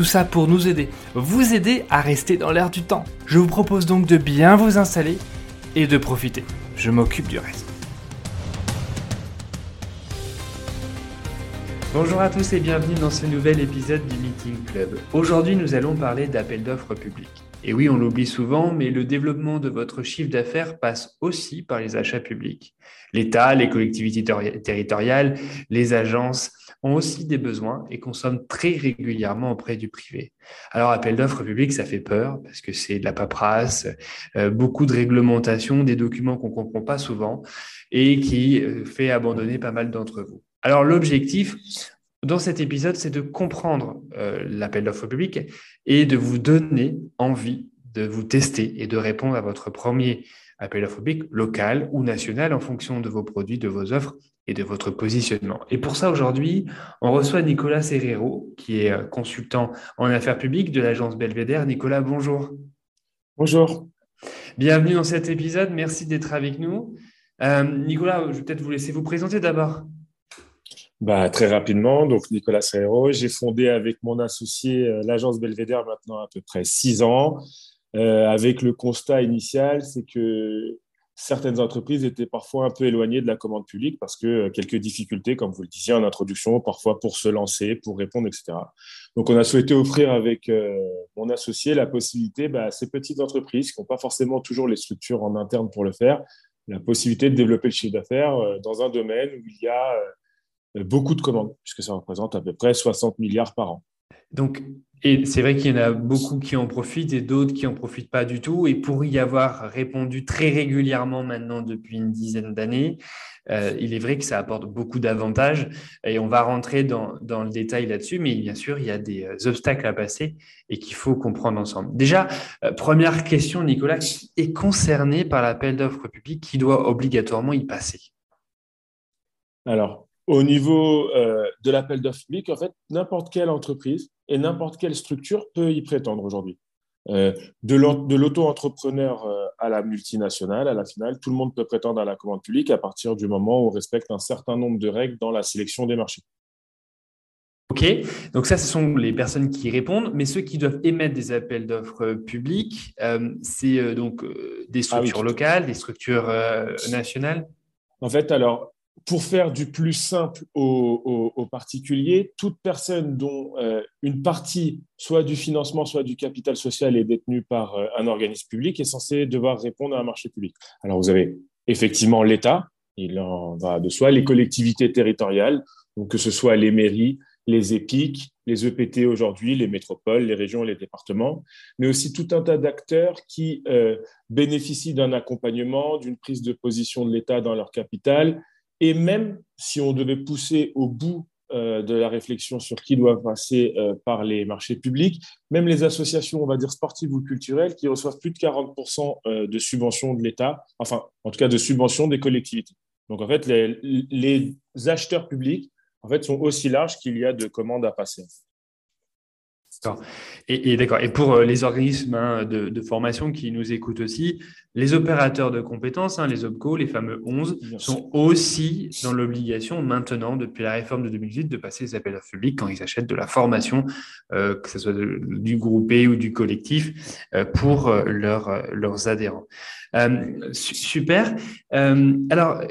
Tout ça pour nous aider, vous aider à rester dans l'air du temps. Je vous propose donc de bien vous installer et de profiter. Je m'occupe du reste. Bonjour à tous et bienvenue dans ce nouvel épisode du Meeting Club. Aujourd'hui, nous allons parler d'appel d'offres publics. Et oui, on l'oublie souvent, mais le développement de votre chiffre d'affaires passe aussi par les achats publics. L'État, les collectivités territoriales, les agences ont aussi des besoins et consomment très régulièrement auprès du privé. Alors, appel d'offres publics, ça fait peur parce que c'est de la paperasse, euh, beaucoup de réglementation, des documents qu'on ne comprend pas souvent et qui euh, fait abandonner pas mal d'entre vous. Alors, l'objectif, dans cet épisode, c'est de comprendre euh, l'appel d'offres public et de vous donner envie de vous tester et de répondre à votre premier appel d'offres public local ou national en fonction de vos produits, de vos offres et de votre positionnement. Et pour ça, aujourd'hui, on reçoit Nicolas Serrero, qui est euh, consultant en affaires publiques de l'agence Belvédère. Nicolas, bonjour. Bonjour. Bienvenue dans cet épisode. Merci d'être avec nous. Euh, Nicolas, je vais peut-être vous laisser vous présenter d'abord. Bah, très rapidement, donc Nicolas Serrero, j'ai fondé avec mon associé euh, l'agence Belvédère maintenant à peu près six ans, euh, avec le constat initial, c'est que certaines entreprises étaient parfois un peu éloignées de la commande publique parce que euh, quelques difficultés, comme vous le disiez en introduction, parfois pour se lancer, pour répondre, etc. Donc on a souhaité offrir avec mon associé la possibilité bah, à ces petites entreprises qui n'ont pas forcément toujours les structures en interne pour le faire, la possibilité de développer le chiffre d'affaires dans un domaine où il y a beaucoup de commandes, puisque ça représente à peu près 60 milliards par an. Donc, et c'est vrai qu'il y en a beaucoup qui en profitent et d'autres qui n'en profitent pas du tout. Et pour y avoir répondu très régulièrement maintenant depuis une dizaine d'années, euh, il est vrai que ça apporte beaucoup d'avantages. Et on va rentrer dans, dans le détail là-dessus. Mais bien sûr, il y a des euh, obstacles à passer et qu'il faut comprendre ensemble. Déjà, première question, Nicolas, qui est concerné par l'appel d'offres public qui doit obligatoirement y passer Alors, au niveau euh, de l'appel d'offres public, en fait, n'importe quelle entreprise et n'importe quelle structure peut y prétendre aujourd'hui. Euh, de l'auto-entrepreneur euh, à la multinationale, à la finale, tout le monde peut prétendre à la commande publique à partir du moment où on respecte un certain nombre de règles dans la sélection des marchés. OK, donc ça, ce sont les personnes qui répondent, mais ceux qui doivent émettre des appels d'offres publics, c'est donc des ah structures locales, des structures nationales? En fait, alors, pour faire du plus simple aux, particuliers, toute personne dont euh, une partie, soit du financement, soit du capital social, est détenue par euh, un organisme public, est censé devoir répondre à un marché public. Alors, vous avez effectivement l'État, il en va de soi, les collectivités territoriales, donc que ce soit les mairies, les EPIC, les EPT aujourd'hui, les métropoles, les régions, les départements, mais aussi tout un tas d'acteurs qui euh, bénéficient d'un accompagnement, d'une prise de position de l'État dans leur capital et même si on devait pousser au bout euh, de la réflexion sur qui doit passer euh, par les marchés publics, même les associations, on va dire sportives ou culturelles, qui reçoivent plus de 40% euh, de subventions de l'État, enfin, en tout cas de subventions des collectivités. Donc, en fait, les, les acheteurs publics, en fait, sont aussi larges qu'il y a de commandes à passer. Et, d'accord. Et pour euh, les organismes hein, de, formation qui nous écoutent aussi, les opérateurs de compétences, hein, les OPCO, les fameux 11, sont aussi dans l'obligation maintenant, depuis la réforme de 2008, de passer les appels d'offres publics quand ils achètent de la formation, euh, que ce soit du groupé ou du collectif, euh, pour leurs adhérents. super. alors,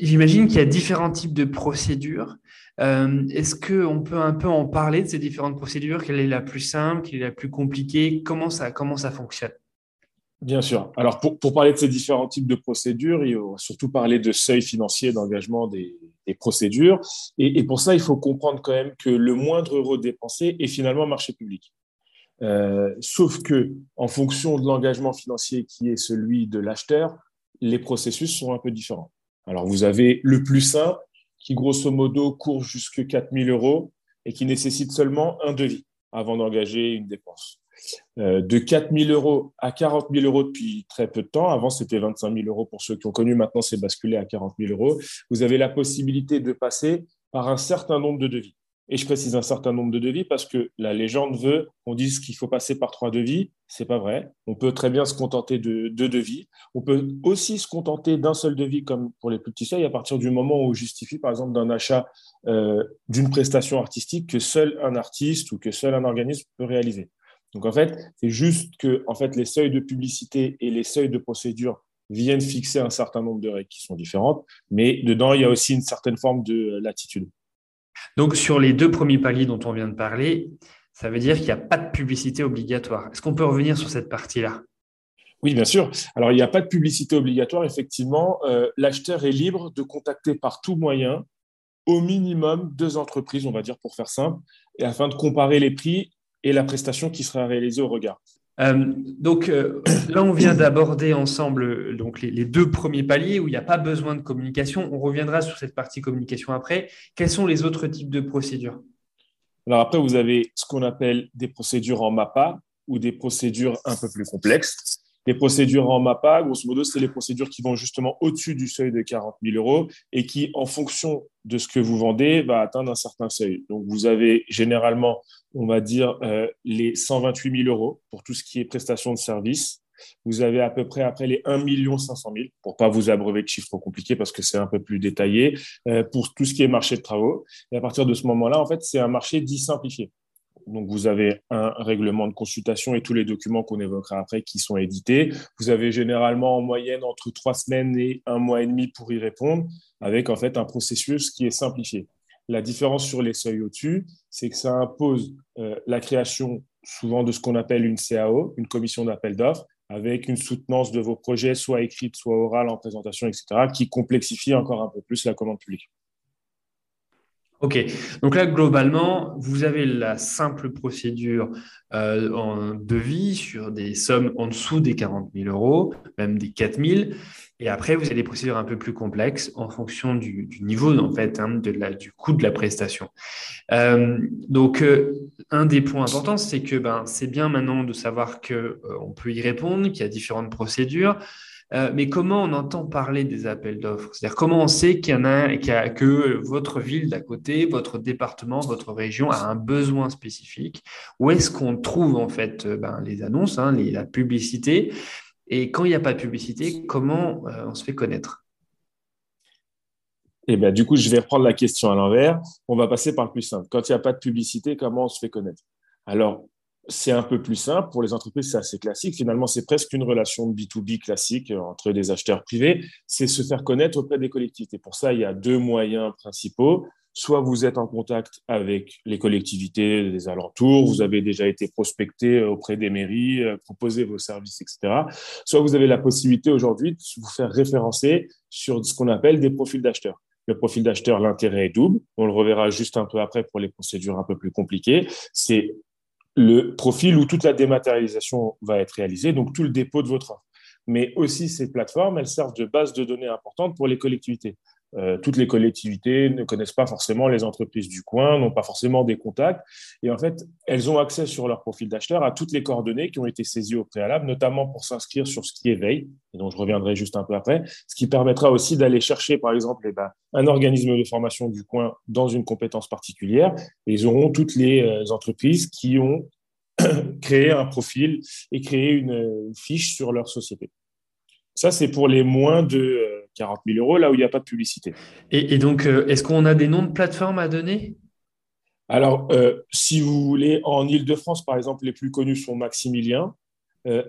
j'imagine qu'il y a différents types de procédures. Euh, est-ce qu'on peut un peu en parler de ces différentes procédures? Quelle est la plus simple? Quelle est la plus compliquée? Comment ça, comment ça fonctionne? Bien sûr. Alors, pour, parler de ces différents types de procédures, il faut surtout parler de seuil financier d'engagement des, procédures. Et, pour ça, il faut comprendre quand même que le moindre euro dépensé est finalement marché public. Euh, sauf que, en fonction de l'engagement financier qui est celui de l'acheteur, les processus sont un peu différents. Alors, vous avez le plus simple, qui grosso modo court jusque 4000 euros et qui nécessite seulement un devis avant d'engager une dépense. de 4 000 euros à 40 000 euros depuis très peu de temps. Avant, c'était 25 000 euros pour ceux qui ont connu. Maintenant, c'est basculé à 40 000 euros. Vous avez la possibilité de passer par un certain nombre de devis. Et je précise un certain nombre de devis parce que la légende veut qu'on dise qu'il faut passer par trois devis. C'est pas vrai. On peut très bien se contenter de deux devis. On peut aussi se contenter d'un seul devis, comme pour les plus petits seuils, à partir du moment où on justifie, par exemple, d'un achat euh, d'une prestation artistique que seul un artiste ou que seul un organisme peut réaliser. Donc en fait, c'est juste que en fait, les seuils de publicité et les seuils de procédure viennent fixer un certain nombre de règles qui sont différentes, mais dedans, il y a aussi une certaine forme de latitude. Donc, sur les deux premiers paliers dont on vient de parler, ça veut dire qu'il n'y a pas de publicité obligatoire. Est-ce qu'on peut revenir sur cette partie-là? Oui, bien sûr. Alors, il n'y a pas de publicité obligatoire. Effectivement, euh, l'acheteur est libre de contacter par tout moyen au minimum deux entreprises, on va dire pour faire simple, et afin de comparer les prix et la prestation qui sera réalisée au regard. Euh, donc euh, là, on vient d'aborder ensemble donc les, deux premiers paliers où il n'y a pas besoin de communication. On reviendra sur cette partie communication après. Quels sont les autres types de procédures? Alors après, vous avez ce qu'on appelle des procédures en MAPA ou des procédures un peu plus complexes. Les procédures en MAPA, grosso modo, c'est les procédures qui vont justement au-dessus du seuil de 40 000 euros et qui, en fonction de ce que vous vendez, va atteindre un certain seuil. Donc, vous avez généralement, on va dire, euh, les 128 000 euros pour tout ce qui est prestation de service. Vous avez à peu près après les 1 500 000, pour pas vous abreuver de chiffres compliqués parce que c'est un peu plus détaillé, euh, pour tout ce qui est marché de travaux. Et à partir de ce moment-là, en fait, c'est un marché dit simplifié. Donc, vous avez un règlement de consultation et tous les documents qu'on évoquera après qui sont édités. Vous avez généralement en moyenne entre trois semaines et un mois et demi pour y répondre, avec en fait un processus qui est simplifié. La différence sur les seuils au-dessus, c'est que ça impose euh, la création souvent de ce qu'on appelle une CAO, une commission d'appel d'offres, avec une soutenance de vos projets, soit écrite, soit orale en présentation, etc., qui complexifie encore un peu plus la commande publique. Ok, donc là, globalement, vous avez la simple procédure euh, en devis sur des sommes en dessous des 40 000 euros, même des 4 000. Et après, vous avez des procédures un peu plus complexes en fonction du, niveau, en fait, hein, de la, du coût de la prestation. Euh, donc, euh, un des points importants, c'est que ben, c'est bien maintenant de savoir qu'on peut y répondre, qu'il y a différentes procédures. Euh, mais comment on entend parler des appels d'offres? C'est-à-dire comment on sait qu'il y en a, que votre ville d'à côté, votre département, votre région a un besoin spécifique? Où est-ce qu'on trouve en fait euh, ben, les annonces, hein, la publicité? Et quand il n'y a pas de publicité, comment euh, on se fait connaître? Eh bien, du coup, je vais reprendre la question à l'envers. On va passer par le plus simple. Quand il n'y a pas de publicité, comment on se fait connaître? Alors, c'est un peu plus simple. Pour les entreprises, c'est assez classique. Finalement, c'est presque une relation de B2B classique entre des acheteurs privés. C'est se faire connaître auprès des collectivités. Pour ça, il y a deux moyens principaux. Soit vous êtes en contact avec les collectivités des alentours, vous avez déjà été prospecté auprès des mairies, euh, proposé vos services, etc. Soit vous avez la possibilité aujourd'hui de vous faire référencer sur ce qu'on appelle des profils d'acheteurs. Le profil d'acheteur, l'intérêt est double. On le reverra juste un peu après pour les procédures un peu plus compliquées. C'est le profil où toute la dématérialisation va être réalisée, donc tout le dépôt de votre offre. Mais aussi, ces plateformes, elles servent de base de données importante pour les collectivités. Euh, toutes les collectivités ne connaissent pas forcément les entreprises du coin, n'ont pas forcément des contacts. Et en fait, elles ont accès sur leur profil d'acheteur à toutes les coordonnées qui ont été saisies au préalable, notamment pour s'inscrire sur ce qui est veille, et dont je reviendrai juste un peu après, ce qui permettra aussi d'aller chercher, par exemple, eh ben, un organisme de formation du coin dans une compétence particulière. Et ils auront toutes les euh, entreprises qui ont créé un profil et créé une fiche sur leur société. Ça, c'est pour les moins de 40 euh, 000 euros, là où il n'y a pas de publicité. Et, donc, euh, est-ce qu'on a des noms de plateformes à donner? Alors, euh, si vous voulez, en Ile-de-France, par exemple, les plus connus sont Maximilien,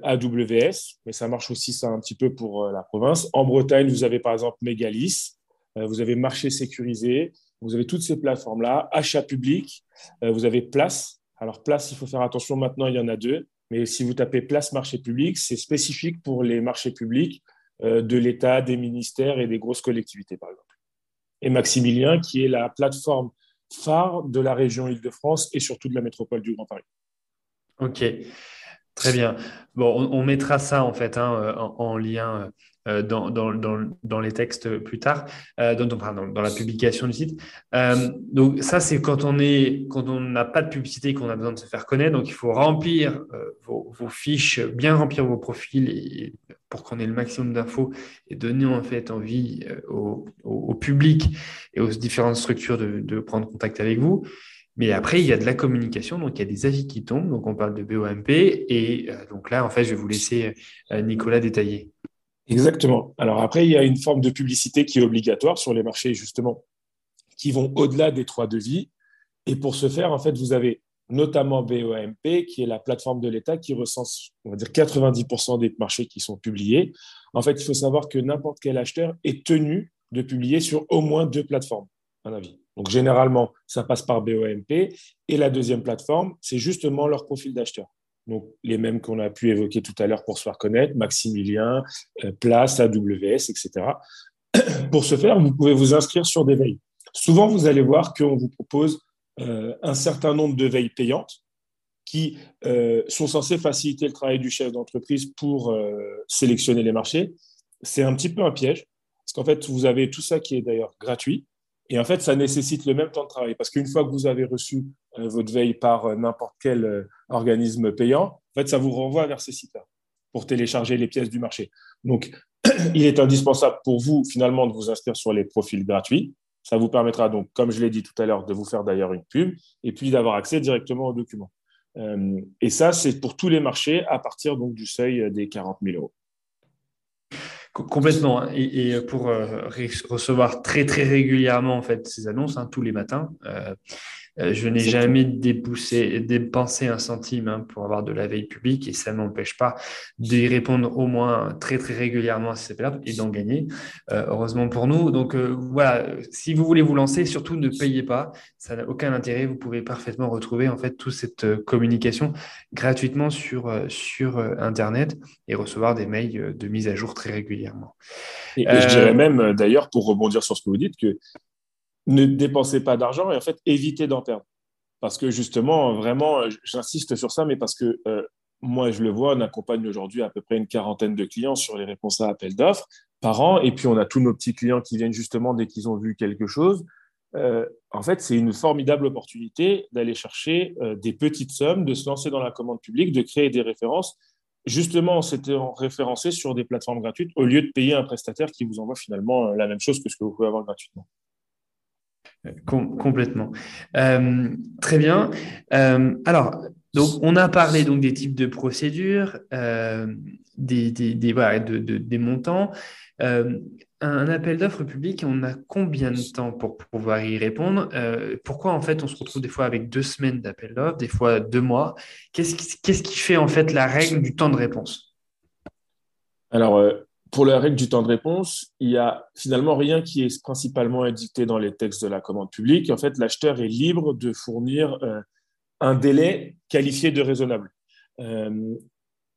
AWS, mais ça marche aussi ça un petit peu pour la province. En Bretagne, vous avez par exemple Megalis, vous avez Marché Sécurisé, vous avez toutes ces plateformes-là, Achat Public, vous avez Place. Alors, Place, il faut faire attention, maintenant, il y en a deux. Mais si vous tapez place marché public, c'est spécifique pour les marchés publics euh, de l'État, des ministères et des grosses collectivités, par exemple. Et Maximilien, qui est la plateforme phare de la région Île-de-France et surtout de la métropole du Grand Paris. Ok, très bien. Bon, on, mettra ça en fait hein, en, lien euh, dans, les textes plus tard, euh, dans, la publication du site. Euh, donc ça, c'est quand on n'a pas de publicité qu'on a besoin de se faire connaître. Donc il faut remplir vos, fiches, bien remplir vos profils et, pour qu'on ait le maximum d'infos et donner en fait envie au, public et aux différentes structures de prendre contact avec vous. Mais après, il y a de la communication, donc il y a des avis qui tombent, donc on parle de BOMP, et donc là, en fait, je vais vous laisser Nicolas détailler. Exactement. Alors après, il y a une forme de publicité qui est obligatoire sur les marchés, justement, qui vont au-delà des trois devis. Et pour ce faire, en fait, vous avez notamment BOMP, qui est la plateforme de l'État qui recense, on va dire, 90% des marchés qui sont publiés. En fait, il faut savoir que n'importe quel acheteur est tenu de publier sur au moins deux plateformes, à mon avis. Donc, généralement, ça passe par BOMP. Et la deuxième plateforme, c'est justement leur profil d'acheteur donc les mêmes qu'on a pu évoquer tout à l'heure pour se faire connaître, Maximilien, euh, Place, AWS, etc. pour ce faire, vous pouvez vous inscrire sur des veilles. Souvent, vous allez voir qu'on vous propose euh, un certain nombre de veilles payantes qui euh, sont censées faciliter le travail du chef d'entreprise pour sélectionner les marchés. C'est un petit peu un piège, parce qu'en fait, vous avez tout ça qui est d'ailleurs gratuit, et en fait, ça nécessite le même temps de travail parce qu'une fois que vous avez reçu euh, votre veille par euh, n'importe quel euh, organisme payant, en fait, ça vous renvoie vers ces sites-là pour télécharger les pièces du marché. Donc, il est indispensable pour vous, finalement, de vous inscrire sur les profils gratuits. Ça vous permettra donc, comme je l'ai dit tout à l'heure, de vous faire d'ailleurs une pub et puis d'avoir accès directement aux documents. et ça, c'est pour tous les marchés à partir donc du seuil des 40 000 euros. Complètement. Hein. Et, pour euh, recevoir très très régulièrement en fait ces annonces hein, tous les matins, euh, je n'ai jamais dépoussé, dépensé un centime hein, pour avoir de la veille publique et ça ne m'empêche pas d'y répondre au moins très très régulièrement à ces appels et d'en gagner, euh, heureusement pour nous. Donc euh, voilà, si vous voulez vous lancer, surtout ne payez pas, ça n'a aucun intérêt. Vous pouvez parfaitement retrouver en fait toute cette communication gratuitement sur, sur Internet et recevoir des mails de mise à jour très régulièrement. Et, et je dirais même d'ailleurs, pour rebondir sur ce que vous dites, que ne dépensez pas d'argent et en fait évitez d'en perdre. Parce que justement, vraiment, j'insiste sur ça, mais parce que euh, moi, je le vois, on accompagne aujourd'hui à peu près une quarantaine de clients sur les réponses à appel d'offres par an. Et puis, on a tous nos petits clients qui viennent justement dès qu'ils ont vu quelque chose. Euh, en fait, c'est une formidable opportunité d'aller chercher euh, des petites sommes, de se lancer dans la commande publique, de créer des références, justement en s'étant référencé sur des plateformes gratuites au lieu de payer un prestataire qui vous envoie finalement la même chose que ce que vous pouvez avoir gratuitement complètement. Euh, très bien. Euh, alors, donc, on a parlé donc des types de procédures, euh, des, des, des montants. un appel d'offres public, on a combien de temps pour pouvoir y répondre? Pourquoi en fait on se retrouve des fois avec deux semaines d'appel d'offres, des fois deux mois? Qu'est-ce qui, qui fait en fait la règle du temps de réponse? Alors, pour la règle du temps de réponse, il n'y a finalement rien qui est principalement indiqué dans les textes de la commande publique. En fait, l'acheteur est libre de fournir euh, un délai qualifié de raisonnable. Euh,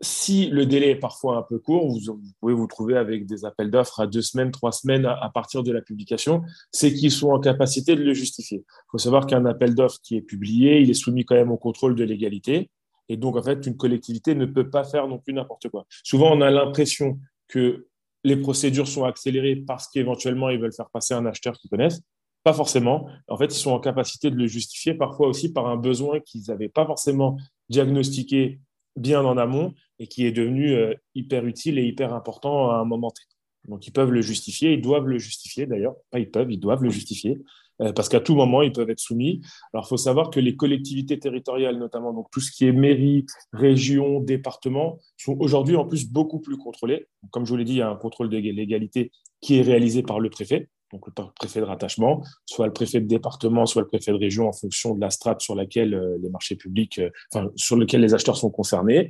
si le délai est parfois un peu court, vous, pouvez vous trouver avec des appels d'offres à deux semaines, trois semaines à, partir de la publication, c'est qu'ils sont en capacité de le justifier. Il faut savoir qu'un appel d'offres qui est publié, il est soumis quand même au contrôle de légalité. Et donc, en fait, une collectivité ne peut pas faire non plus n'importe quoi. Souvent, on a l'impression que les procédures sont accélérées parce qu'éventuellement ils veulent faire passer un acheteur qu'ils connaissent. Pas forcément. En fait, ils sont en capacité de le justifier parfois aussi par un besoin qu'ils n'avaient pas forcément diagnostiqué bien en amont et qui est devenu euh, hyper utile et hyper important à un moment T. Donc, ils peuvent le justifier, ils doivent le justifier d'ailleurs. Pas ils peuvent, ils doivent le justifier. Euh, parce qu'à tout moment, ils peuvent être soumis. Alors, il faut savoir que les collectivités territoriales, notamment, donc tout ce qui est mairie, région, département, sont aujourd'hui en plus beaucoup plus contrôlés. Comme je vous l'ai dit, il y a un contrôle de légalité qui est réalisé par le préfet, donc le préfet de rattachement, soit le préfet de département, soit le préfet de région, en fonction de la strate sur laquelle euh, les marchés publics, euh, enfin, sur lequel les acheteurs sont concernés.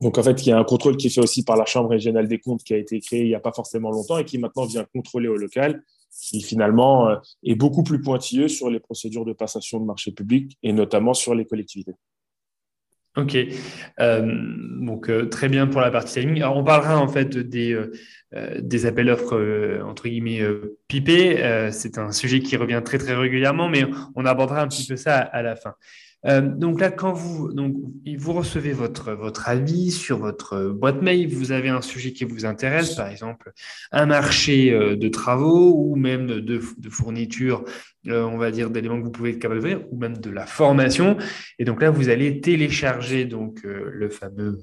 Donc, en fait, il y a un contrôle qui est fait aussi par la Chambre régionale des comptes qui a été créée il n'y a pas forcément longtemps et qui maintenant vient contrôler au local qui finalement euh, est beaucoup plus pointilleux sur les procédures de passation de marché public et notamment sur les collectivités. Ok, euh, donc euh, très bien pour la partie timing. Alors, on parlera en fait des, des appels d'offres entre guillemets pipés. c'est un sujet qui revient très très régulièrement, mais on abordera un petit peu ça à, la fin. Euh, donc là, quand vous, recevez votre, avis sur votre boîte mail, vous avez un sujet qui vous intéresse, par exemple un marché euh, de travaux ou même de, de fourniture, euh, on va dire, d'éléments que vous pouvez être capable de ou même de la formation. Et donc là, vous allez télécharger donc, le fameux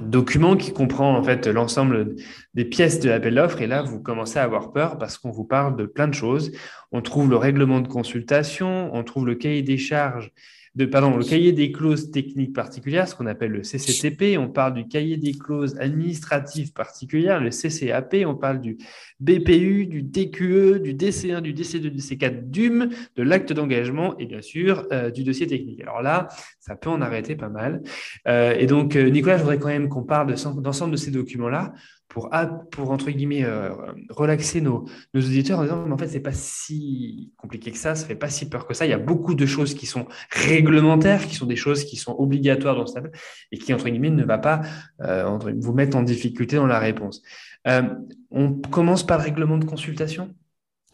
document qui comprend en fait l'ensemble des pièces de l'appel d'offres. Et là, vous commencez à avoir peur parce qu'on vous parle de plein de choses. On trouve le règlement de consultation, on trouve le cahier des charges de, pardon, le cahier des clauses techniques particulières, ce qu'on appelle le CCTP. On parle du cahier des clauses administratives particulières, le CCAP. On parle du BPU, du DQE, du DC1, du DC2, du DC4, DUM, de l'acte d'engagement et bien sûr euh, du dossier technique. Alors là, ça peut en arrêter pas mal. Euh, et donc, euh, Nicolas, je voudrais quand même qu'on parle d'ensemble de ces documents-là pour, pour entre guillemets, euh, relaxer nos, nos, auditeurs en disant, mais en fait, c'est pas si compliqué que ça, ça fait pas si peur que ça. Il y a beaucoup de choses qui sont réglementaires, qui sont des choses qui sont obligatoires dans ce tableau et qui, entre guillemets, ne va pas euh, vous mettre en difficulté dans la réponse. Euh, on commence par le règlement de consultation?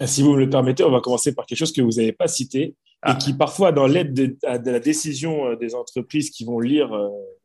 Si vous me le permettez, on va commencer par quelque chose que vous n'avez pas cité et ah. qui, parfois, dans l'aide de, de, la décision des entreprises qui vont lire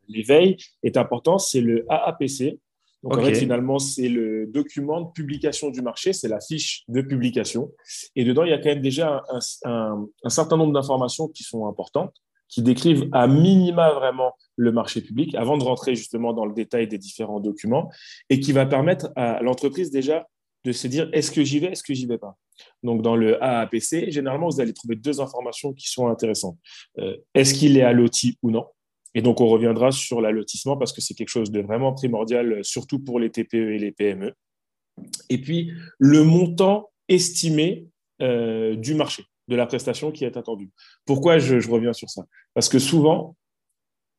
l'éveil, est important, c'est le AAPC, donc, en fait, finalement, c'est le document de publication du marché, c'est la fiche de publication. Et dedans, il y a quand même déjà un, certain nombre d'informations qui sont importantes, qui décrivent à minima vraiment le marché public, avant de rentrer justement dans le détail des différents documents, et qui va permettre à l'entreprise déjà de se dire est-ce que j'y vais, est-ce que j'y vais pas? Donc, dans le AAPC, généralement, vous allez trouver deux informations qui sont intéressantes. Euh, est-ce qu'il est à l'outil ou non? Et donc, on reviendra sur l'allotissement parce que c'est quelque chose de vraiment primordial, surtout pour les TPE et les PME. Et puis, le montant estimé euh, du marché, de la prestation qui est attendue. Pourquoi je, reviens sur ça? Parce que souvent,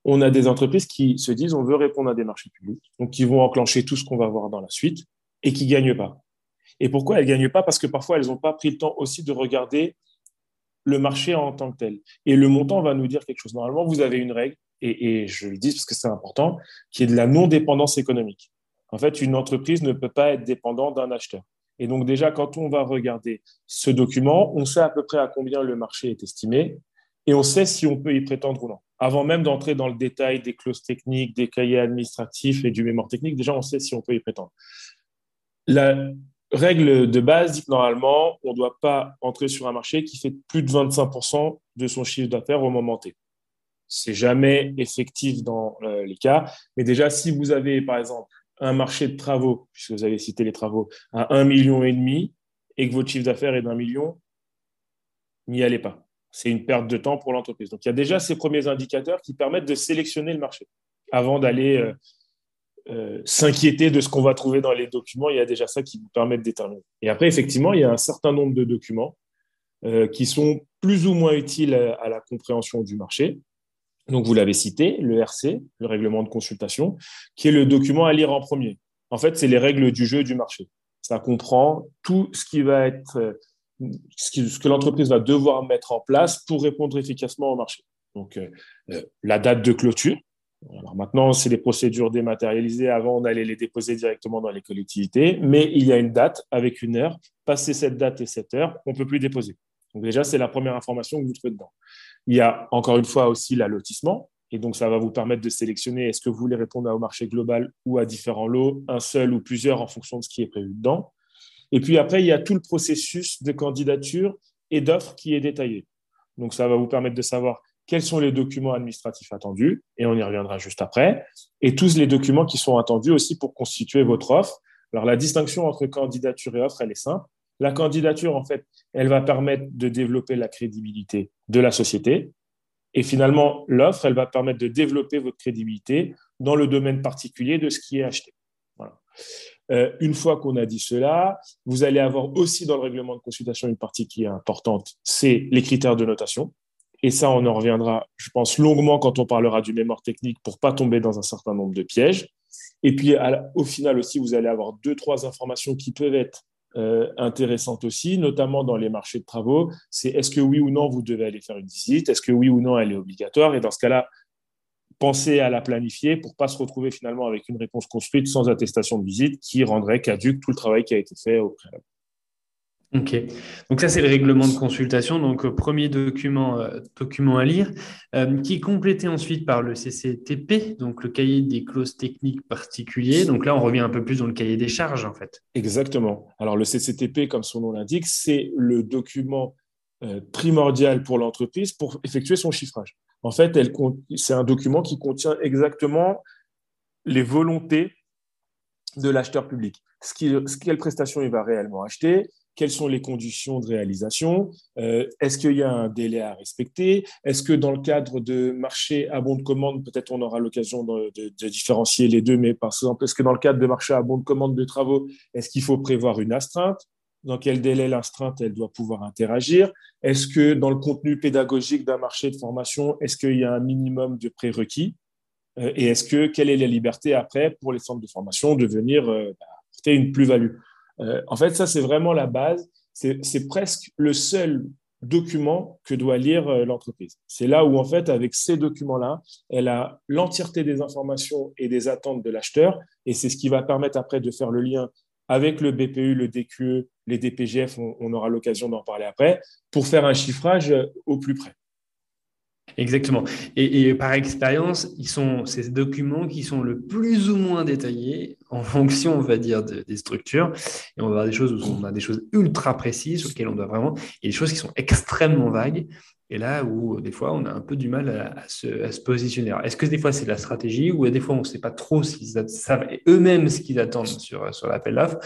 on a des entreprises qui se disent on veut répondre à des marchés publics, donc qui vont enclencher tout ce qu'on va voir dans la suite et qui ne gagnent pas. Et pourquoi elles ne gagnent pas? Parce que parfois, elles n'ont pas pris le temps aussi de regarder le marché en tant que tel. Et le montant va nous dire quelque chose. Normalement, vous avez une règle, et, je le dis parce que c'est important, qui est de la non-dépendance économique. En fait, une entreprise ne peut pas être dépendante d'un acheteur. Et donc déjà, quand on va regarder ce document, on sait à peu près à combien le marché est estimé et on sait si on peut y prétendre ou non. Avant même d'entrer dans le détail des clauses techniques, des cahiers administratifs et du mémoire technique, déjà, on sait si on peut y prétendre. La règle de base dit que normalement, on ne doit pas entrer sur un marché qui fait plus de 25% de son chiffre d'affaires au moment T. C'est jamais effectif dans euh, les cas. Mais déjà, si vous avez, par exemple, un marché de travaux, puisque vous avez cité les travaux, à 1,5 million et que votre chiffre d'affaires est d'un million, n'y allez pas. C'est une perte de temps pour l'entreprise. Donc, il y a déjà ces premiers indicateurs qui permettent de sélectionner le marché avant d'aller euh, euh, s'inquiéter de ce qu'on va trouver dans les documents. Il y a déjà ça qui vous permet de déterminer. Et après, effectivement, il y a un certain nombre de documents qui sont plus ou moins utiles à la compréhension du marché. Donc, vous l'avez cité, le RC, le règlement de consultation, qui est le document à lire en premier. En fait, c'est les règles du jeu du marché. Ça comprend tout ce qui va être, ce, que l'entreprise va devoir mettre en place pour répondre efficacement au marché. Donc, euh, euh, la date de clôture. Alors maintenant, c'est des procédures dématérialisées. Avant, on allait les déposer directement dans les collectivités, mais il y a une date avec une heure. Passé cette date et cette heure, on ne peut plus déposer. Donc déjà, c'est la première information que vous trouvez dedans. Il y a encore une fois aussi l'allotissement. Et donc, ça va vous permettre de sélectionner est-ce que vous voulez répondre au marché global ou à différents lots, un seul ou plusieurs en fonction de ce qui est prévu dedans. Et puis après, il y a tout le processus de candidature et d'offre qui est détaillé. Donc, ça va vous permettre de savoir quels sont les documents administratifs attendus, et on y reviendra juste après, et tous les documents qui sont attendus aussi pour constituer votre offre. Alors, la distinction entre candidature et offre, elle est simple. La candidature, en fait, elle va permettre de développer la crédibilité de la société. Et finalement, l'offre, elle va permettre de développer votre crédibilité dans le domaine particulier de ce qui est acheté. Euh, une fois qu'on a dit cela, vous allez avoir aussi dans le règlement de consultation une partie qui est importante, c'est les critères de notation. Et ça, on en reviendra, je pense, longuement quand on parlera du mémoire technique pour pas tomber dans un certain nombre de pièges. Et puis, au final aussi, vous allez avoir deux, trois informations qui peuvent être euh, intéressante aussi, notamment dans les marchés de travaux, c'est est-ce que oui ou non vous devez aller faire une visite, est-ce que oui ou non elle est obligatoire, et dans ce cas-là, pensez à la planifier pour pas se retrouver finalement avec une réponse construite sans attestation de visite qui rendrait caduque tout le travail qui a été fait au préalable. Ok, donc ça c'est le règlement de consultation, donc euh, premier document, euh, document à lire, euh, qui est complété ensuite par le CCTP, donc le cahier des clauses techniques particuliers. Donc là on revient un peu plus dans le cahier des charges en fait. Exactement. Alors le CCTP, comme son nom l'indique, c'est le document primordial pour l'entreprise pour effectuer son chiffrage. En fait, c'est un document qui contient exactement les volontés de l'acheteur public. Ce quelle prestation il va réellement acheter, quelles sont les conditions de réalisation, euh, est-ce qu'il y a un délai à respecter, est-ce que dans le cadre de marché à bon de commande, peut-être on aura l'occasion de, différencier les deux, mais par exemple, est-ce que dans le cadre de marché à bon de commande de travaux, est-ce qu'il faut prévoir une astreinte dans quel délai l'astreinte elle doit pouvoir interagir Est-ce que dans le contenu pédagogique d'un marché de formation, est-ce qu'il y a un minimum de prérequis euh, Et est-ce que quelle est la liberté après pour les centres de formation de venir euh, apporter une plus-value? Euh, en fait, ça, c'est vraiment la base. C'est presque le seul document que doit lire euh, l'entreprise. C'est là où, en fait, avec ces documents-là, elle a l'entièreté des informations et des attentes de l'acheteur, et c'est ce qui va permettre après de faire le lien avec le BPU, le DQE, les DPGF, on aura l'occasion d'en parler après, pour faire un chiffrage euh, au plus près. Exactement. Et, par expérience, ils sont ces documents qui sont le plus ou moins détaillés en fonction, on va dire, des structures. Et on va avoir des choses où on a des choses ultra précises sur lesquelles on doit vraiment, et des choses qui sont extrêmement vagues. Et là où des fois on a un peu du mal à, se, positionner. Est-ce que des fois c'est la stratégie ou des fois on ne sait pas trop s'ils savent eux-mêmes ce qu'ils attendent sur, sur l'appel d'offres,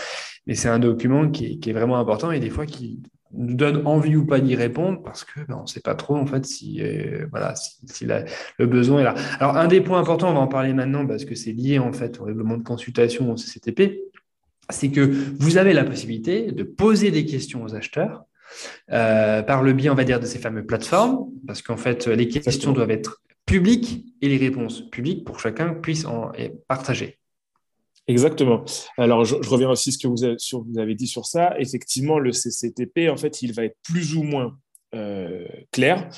mais c'est un document qui est, qui est, vraiment important et des fois qui nous donne envie ou pas d'y répondre parce que ben, on ne sait pas trop en fait si euh, voilà si, le besoin est là. Alors un des points importants, on va en parler maintenant parce que c'est lié en fait au règlement de consultation au CCTP, c'est que vous avez la possibilité de poser des questions aux acheteurs euh, par le biais on va dire de ces fameuses plateformes parce qu'en fait les questions doivent être publiques et les réponses publiques pour chacun puisse en partager. Exactement. Alors, je, reviens aussi ce que vous avez, dit sur ça. Effectivement, le CCTP, en fait, il va être plus ou moins euh, clair,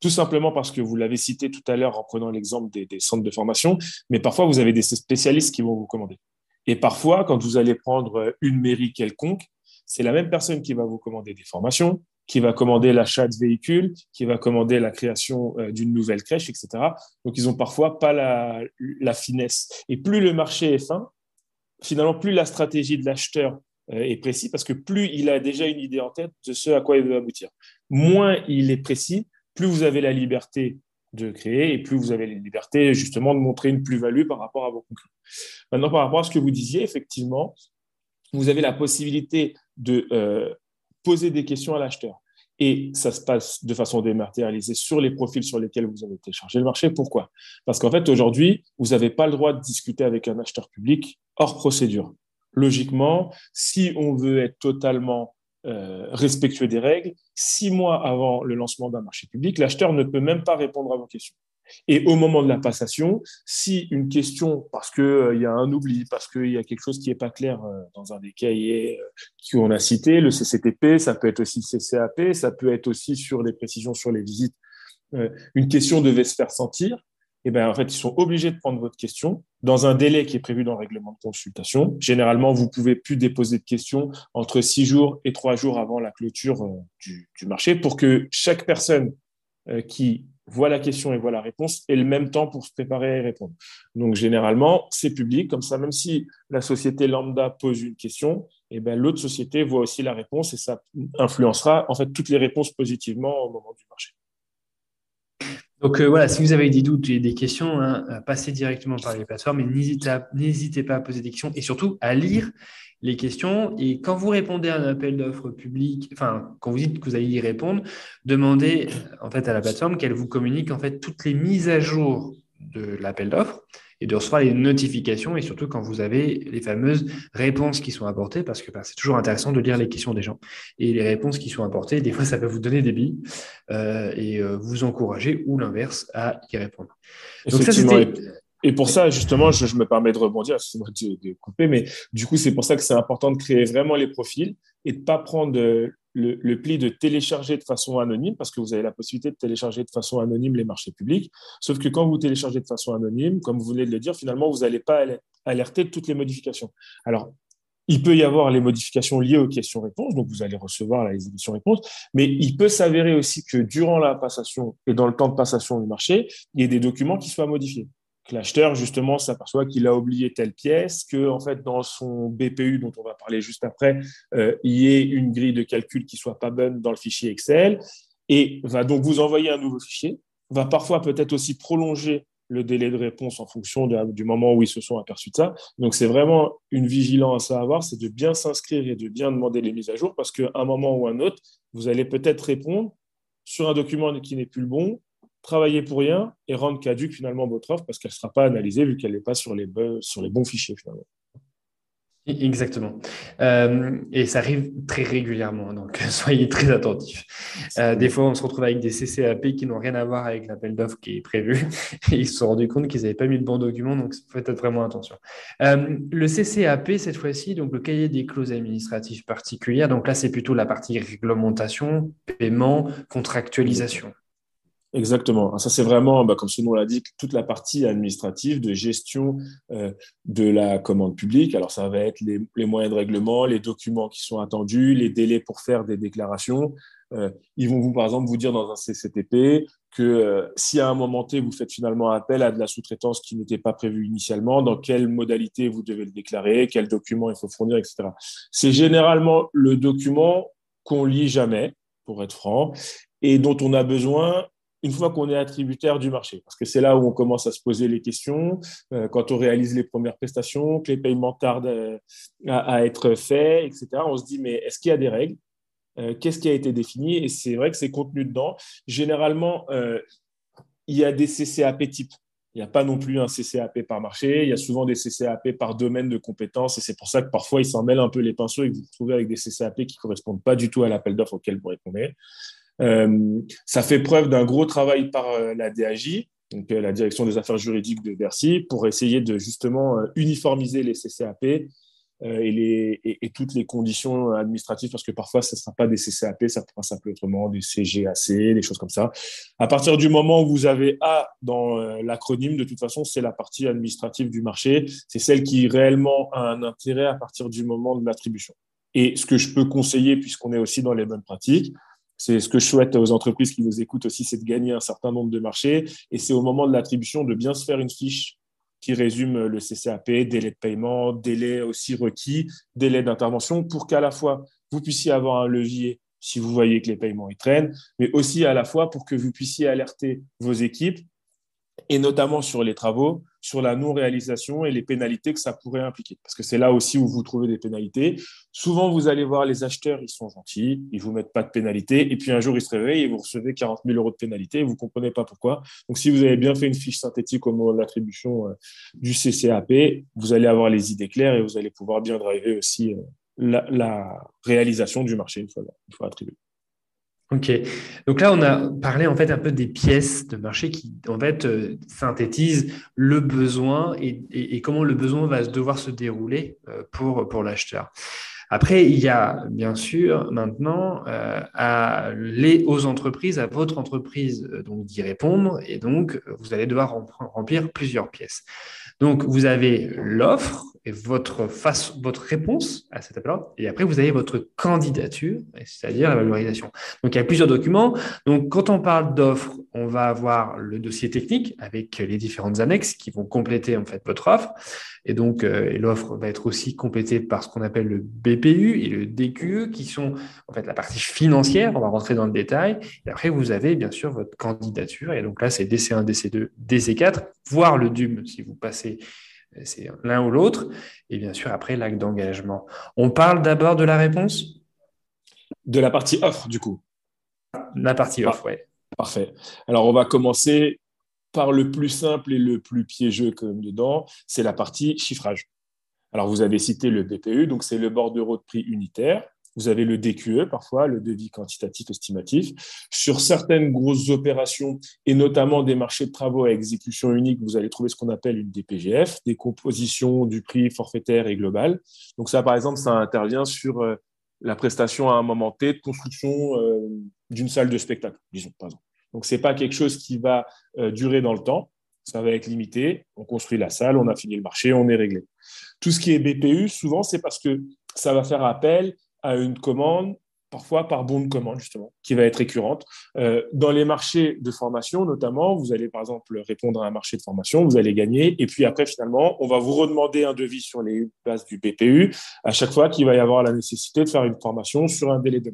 tout simplement parce que vous l'avez cité tout à l'heure en prenant l'exemple des, centres de formation, mais parfois, vous avez des spécialistes qui vont vous commander. Et parfois, quand vous allez prendre une mairie quelconque, c'est la même personne qui va vous commander des formations, qui va commander l'achat de véhicules, qui va commander la création euh, d'une nouvelle crèche, etc. Donc, ils n'ont parfois pas la finesse. Et plus le marché est fin, finalement, plus la stratégie de l'acheteur euh, est précise, parce que plus il a déjà une idée en tête de ce à quoi il veut aboutir. Moins il est précis, plus vous avez la liberté de créer et plus vous avez la liberté justement de montrer une plus-value par rapport à vos concurrents. Maintenant, par rapport à ce que vous disiez, effectivement, vous avez la possibilité de euh, poser des questions à l'acheteur. Et ça se passe de façon dématérialisée sur les profils sur lesquels vous avez téléchargé le marché. Pourquoi? Parce qu'en fait, aujourd'hui, vous n'avez pas le droit de discuter avec un acheteur public hors procédure. Logiquement, si on veut être totalement euh, respectueux des règles, six mois avant le lancement d'un marché public, l'acheteur ne peut même pas répondre à vos questions. Et au moment de la passation, si une question, parce qu'il euh, y a un oubli, parce qu'il y a quelque chose qui n'est pas clair euh, dans un des cahiers euh, qu'on a cités, le CCTP, ça peut être aussi le CCAP, ça peut être aussi sur les précisions sur les visites, une question devait se faire sentir, et eh bien, en fait, ils sont obligés de prendre votre question dans un délai qui est prévu dans le règlement de consultation. Généralement, vous pouvez plus déposer de questions entre six jours et trois jours avant la clôture du, du marché pour que chaque personne qui voit la question et voit la réponse, et le même temps pour se préparer à répondre. Donc, généralement, c'est public, comme ça, même si la société lambda pose une question, et eh ben, l'autre société voit aussi la réponse et ça influencera en fait toutes les réponses positivement au moment du marché. Donc euh, voilà, si vous avez des doutes et des questions, hein, passez directement par les plateformes et n'hésitez pas à poser des questions et surtout à lire les questions. Et quand vous répondez à un appel d'offres public, enfin, quand vous dites que vous allez y répondre, demandez en fait à la plateforme qu'elle vous communique en fait toutes les mises à jour de l'appel d'offres et de recevoir les notifications et surtout quand vous avez les fameuses réponses qui sont apportées parce que bah, c'est toujours intéressant de lire les questions des gens et les réponses qui sont apportées des fois ça peut vous donner des billes euh, et euh, vous encourager ou l'inverse à y répondre. Donc ça c'était et pour ça, justement, je, me permets de rebondir, excusez-moi de, de, couper, mais du coup, c'est pour ça que c'est important de créer vraiment les profils et de ne pas prendre le, le, pli de télécharger de façon anonyme, parce que vous avez la possibilité de télécharger de façon anonyme les marchés publics. Sauf que quand vous téléchargez de façon anonyme, comme vous venez de le dire, finalement, vous n'allez pas alerter de toutes les modifications. Alors, il peut y avoir les modifications liées aux questions-réponses, donc vous allez recevoir les questions-réponses, mais il peut s'avérer aussi que durant la passation et dans le temps de passation du marché, il y ait des documents qui soient modifiés. Que l'acheteur, justement, s'aperçoit qu'il a oublié telle pièce, que, en fait, dans son BPU, dont on va parler juste après, euh, il y ait une grille de calcul qui soit pas bonne dans le fichier Excel, et va donc vous envoyer un nouveau fichier, va parfois peut-être aussi prolonger le délai de réponse en fonction du moment où ils se sont aperçus de ça. Donc, c'est vraiment une vigilance à avoir, c'est de bien s'inscrire et de bien demander les mises à jour parce qu'à un moment ou un autre, vous allez peut-être répondre sur un document qui n'est plus le bon, travailler pour rien et rendre caduque finalement votre offre parce qu'elle ne sera pas analysée vu qu'elle n'est pas sur les, sur les bons fichiers finalement. Exactement. Euh, et ça arrive très régulièrement, donc soyez très attentifs. Euh, des fois, on se retrouve avec des CCAP qui n'ont rien à voir avec l'appel d'offres qui est prévu. Et ils se sont rendus compte qu'ils n'avaient pas mis de bon document, donc faites vraiment attention. Euh, le CCAP, cette fois-ci, donc le cahier des clauses administratives particulières, donc là, c'est plutôt la partie réglementation, paiement, contractualisation. Exactement. Ça, c'est vraiment, bah, comme ce nom l'indique, toute la partie administrative de gestion euh, de la commande publique. Alors, ça va être les, moyens de règlement, les documents qui sont attendus, les délais pour faire des déclarations. Euh, ils vont vous, par exemple, vous dire dans un CCTP que euh, si à un moment T, vous faites finalement appel à de la sous-traitance qui n'était pas prévue initialement, dans quelle modalité vous devez le déclarer, quels documents il faut fournir, etc. C'est généralement le document qu'on lit jamais, pour être franc, et dont on a besoin une fois qu'on est attributaire du marché, parce que c'est là où on commence à se poser les questions, euh, quand on réalise les premières prestations, que les paiements tardent euh, à, être faits, etc. On se dit, mais est-ce qu'il y a des règles? Euh, Qu'est-ce qui a été défini? Et c'est vrai que c'est contenu dedans. Généralement, il y a des CCAP type. Il n'y a pas non plus un CCAP par marché, il y a souvent des CCAP par domaine de compétences, et c'est pour ça que parfois ils s'en mêlent un peu les pinceaux et vous vous retrouvez avec des CCAP qui ne correspondent pas du tout à l'appel d'offres auquel vous répondez. Euh, ça fait preuve d'un gros travail par euh, la DAJ, donc euh, la direction des affaires juridiques de Bercy, pour essayer de justement uniformiser les CCAP et, les, et, toutes les conditions administratives, parce que parfois, ce ne sera pas des CCAP, ça pourra s'appeler autrement, des CGAC, des choses comme ça. À partir du moment où vous avez A dans l'acronyme, de toute façon, c'est la partie administrative du marché, c'est celle qui réellement a un intérêt à partir du moment de l'attribution. Et ce que je peux conseiller, puisqu'on est aussi dans les bonnes pratiques, c'est ce que je souhaite aux entreprises qui nous écoutent aussi, c'est de gagner un certain nombre de marchés. Et c'est au moment de l'attribution de bien se faire une fiche qui résume le CCAP, délai de paiement, délai aussi requis, délai d'intervention, pour qu'à la fois vous puissiez avoir un levier si vous voyez que les paiements y traînent, mais aussi à la fois pour que vous puissiez alerter vos équipes et notamment sur les travaux, sur la non-réalisation et les pénalités que ça pourrait impliquer. Parce que c'est là aussi où vous trouvez des pénalités. Souvent, vous allez voir les acheteurs, ils sont gentils, ils ne vous mettent pas de pénalité, et puis un jour, ils se réveillent et vous recevez 40 000 euros de pénalité, et vous ne comprenez pas pourquoi. Donc, si vous avez bien fait une fiche synthétique au moment de l'attribution euh, du CCAP, vous allez avoir les idées claires et vous allez pouvoir bien driver aussi euh, la, réalisation du marché une fois, une fois attribué. Ok. Donc là, on a parlé en fait un peu des pièces de marché qui en fait euh, synthétisent le besoin et, comment le besoin va devoir se dérouler euh, pour, pour l'acheteur. Après, il y a bien sûr maintenant euh, à les, aux entreprises, à votre entreprise donc d'y répondre et donc vous allez devoir remplir plusieurs pièces. Donc vous avez l'offre votre, face, votre réponse à cet appel Et après, vous avez votre candidature, c'est-à-dire la valorisation. Donc, il y a plusieurs documents. Donc, quand on parle d'offre, on va avoir le dossier technique avec les différentes annexes qui vont compléter en fait votre offre. Et donc, euh, l'offre va être aussi complétée par ce qu'on appelle le BPU et le DQE, qui sont en fait la partie financière. On va rentrer dans le détail. Et après, vous avez bien sûr votre candidature. Et donc là, c'est DC1, DC2, DC4, voire le DUM si vous passez c'est l'un ou l'autre. Et bien sûr, après, l'acte d'engagement. On parle d'abord de la réponse? De la partie offre, du coup. La partie offre, oui. Parfait. Alors, on va commencer par le plus simple et le plus piégeux comme dedans, c'est la partie chiffrage. Alors, vous avez cité le BPU, donc c'est le bordereau de prix unitaire. Vous avez le DQE parfois, le devis quantitatif estimatif. Sur certaines grosses opérations, et notamment des marchés de travaux à exécution unique, vous allez trouver ce qu'on appelle une DPGF, décomposition du prix forfaitaire et global. Donc ça, par exemple, ça intervient sur euh, la prestation à un moment T de construction euh, d'une salle de spectacle, disons, par exemple. Donc ce n'est pas quelque chose qui va euh, durer dans le temps, ça va être limité. On construit la salle, on a fini le marché, on est réglé. Tout ce qui est BPU, souvent, c'est parce que ça va faire appel à une commande parfois par bon de commande, justement, qui va être récurrente. Euh, dans les marchés de formation, notamment, vous allez par exemple répondre à un marché de formation, vous allez gagner, et puis après, finalement, on va vous redemander un devis sur les bases du BPU à chaque fois qu'il va y avoir la nécessité de faire une formation sur un délai de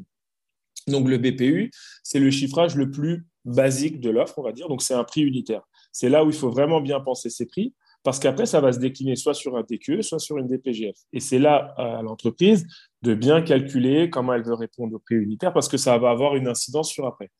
Donc, le BPU, c'est le chiffrage le plus basique de l'offre, on va dire, donc c'est un prix unitaire. C'est là où il faut vraiment bien penser ses prix parce qu'après, ça va se décliner soit sur un TQE, soit sur une DPGF. Et c'est là à l'entreprise de bien calculer comment elle veut répondre au prix unitaire, parce que ça va avoir une incidence sur après.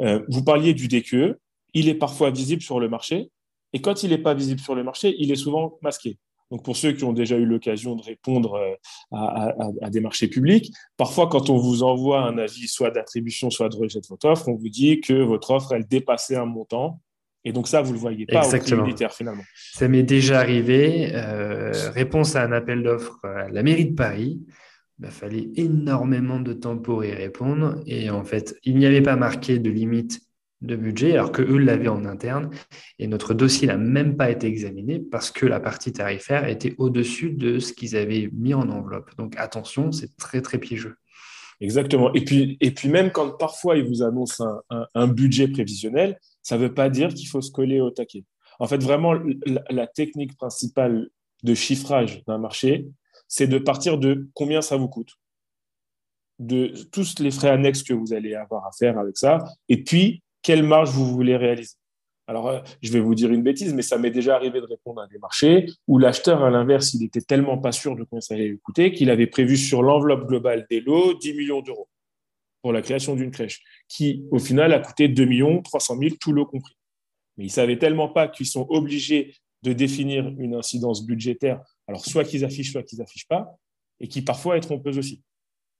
Euh, vous parliez du DQE, il est parfois visible sur le marché, et quand il n'est pas visible sur le marché, il est souvent masqué. Donc pour ceux qui ont déjà eu l'occasion de répondre euh, à, à, des marchés publics, parfois quand on vous envoie un avis soit d'attribution, soit de rejet de votre offre, on vous dit que votre offre, elle dépassait un montant et donc ça, vous le voyez pas Exactement. au finalement. Ça m'est déjà arrivé. Euh, réponse à un appel d'offres à la mairie de Paris. Il m'a fallu énormément de temps pour y répondre. Et en fait, il n'y avait pas marqué de limite de budget, alors qu'eux l'avaient en interne. Et notre dossier n'a même pas été examiné parce que la partie tarifaire était au-dessus de ce qu'ils avaient mis en enveloppe. Donc attention, c'est très, très piégeux. Exactement. Et puis, et puis même quand parfois ils vous annoncent un, budget prévisionnel, ça ne veut pas dire qu'il faut se coller au taquet. En fait, vraiment, la, technique principale de chiffrage d'un marché, c'est de partir de combien ça vous coûte, de tous les frais annexes que vous allez avoir à faire avec ça, et puis quelle marge vous voulez réaliser. Alors, euh, je vais vous dire une bêtise, mais ça m'est déjà arrivé de répondre à des marchés où l'acheteur, à l'inverse, il était tellement pas sûr de combien ça allait lui coûter qu'il avait prévu sur l'enveloppe globale des lots 10 millions d'euros pour la création d'une crèche, qui au final a coûté 2 millions 300 000, tout lot compris. Mais ils savaient tellement pas qu'ils sont obligés de définir une incidence budgétaire, alors soit qu'ils affichent, soit qu'ils n'affichent pas, et qui parfois est trompeuse aussi.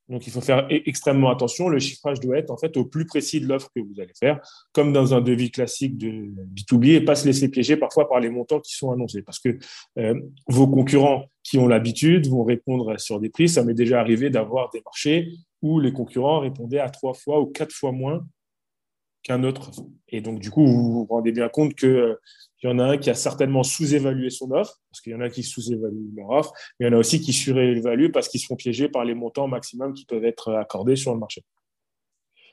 Donc, il faut faire e-, extrêmement attention. Le chiffrage doit être en fait au plus précis de l'offre que vous allez faire, comme dans un devis classique de B2B, et pas se laisser piéger parfois par les montants qui sont annoncés. Parce que euh, vos concurrents qui ont l'habitude vont répondre sur des prix. Ça m'est déjà arrivé d'avoir des marchés où les concurrents répondaient à trois fois ou quatre fois moins qu'un autre. Et donc, du coup, vous vous rendez bien compte qu'il euh, y en a un qui a certainement sous-évalué son offre, parce qu'il y en a qui sous-évaluent leur offre, mais il y en a aussi qui surévaluent parce qu'ils se font piéger par les montants maximum qui peuvent être accordés sur le marché.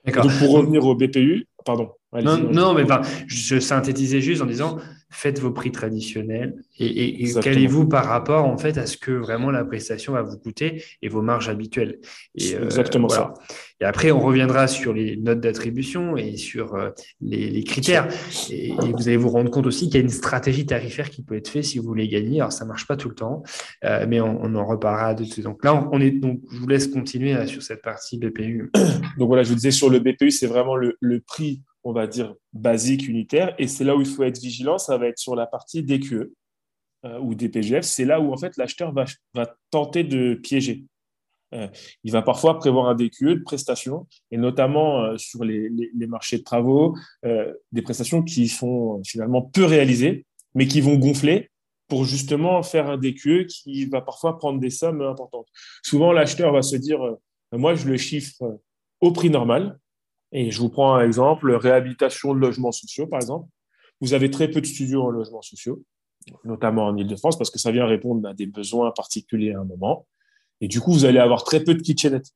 Donc, pour revenir au BPU, pardon. Non, non, mais je synthétisais juste en disant faites vos prix traditionnels et, et, calez-vous par rapport en fait à ce que vraiment la prestation va vous coûter et vos marges habituelles. Et, euh, Exactement ça. Et après, on reviendra sur les notes d'attribution et sur euh, les, critères. Et, vous allez vous rendre compte aussi qu'il y a une stratégie tarifaire qui peut être faite si vous voulez gagner. Alors, ça ne marche pas tout le temps, euh, mais on, en reparlera de tout. Donc là, on est, donc, je vous laisse continuer sur cette partie BPU. Donc voilà, je vous disais sur le BPU, c'est vraiment le, le prix on va dire, basique, unitaire. Et c'est là où il faut être vigilant, ça va être sur la partie DQE euh, ou DPGF. C'est là où, en fait, l'acheteur va, tenter de piéger. Euh, il va parfois prévoir un DQE de prestations, et notamment euh, sur les, marchés de travaux, des prestations qui sont finalement peu réalisées, mais qui vont gonfler pour justement faire un DQE qui va parfois prendre des sommes importantes. Souvent, l'acheteur va se dire, moi, je le chiffre au prix normal, et je vous prends un exemple, réhabilitation de logements sociaux, par exemple. Vous avez très peu de studios en logements sociaux, notamment en Ile-de-France, parce que ça vient répondre à des besoins particuliers à un moment. Et du coup, vous allez avoir très peu de kitchenettes.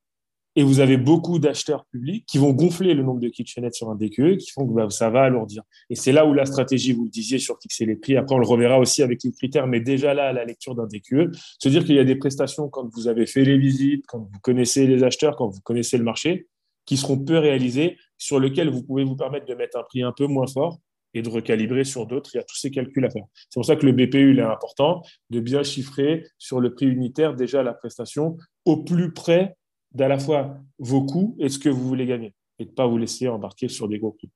Et vous avez beaucoup d'acheteurs publics qui vont gonfler le nombre de kitchenettes sur un DQE, qui font que bah, ça va alourdir. Et c'est là où la stratégie, vous le disiez, sur fixer les prix. Après, on le reverra aussi avec les critères, mais déjà là, à la lecture d'un DQE, se dire qu'il y a des prestations quand vous avez fait les visites, quand vous connaissez les acheteurs, quand vous connaissez le marché, qui seront peu réalisés, sur lesquels vous pouvez vous permettre de mettre un prix un peu moins fort et de recalibrer sur d'autres. Il y a tous ces calculs à faire. C'est pour ça que le BPU est important, de bien chiffrer sur le prix unitaire déjà la prestation au plus près d'à la fois vos coûts et ce que vous voulez gagner, et de ne pas vous laisser embarquer sur des gros prix.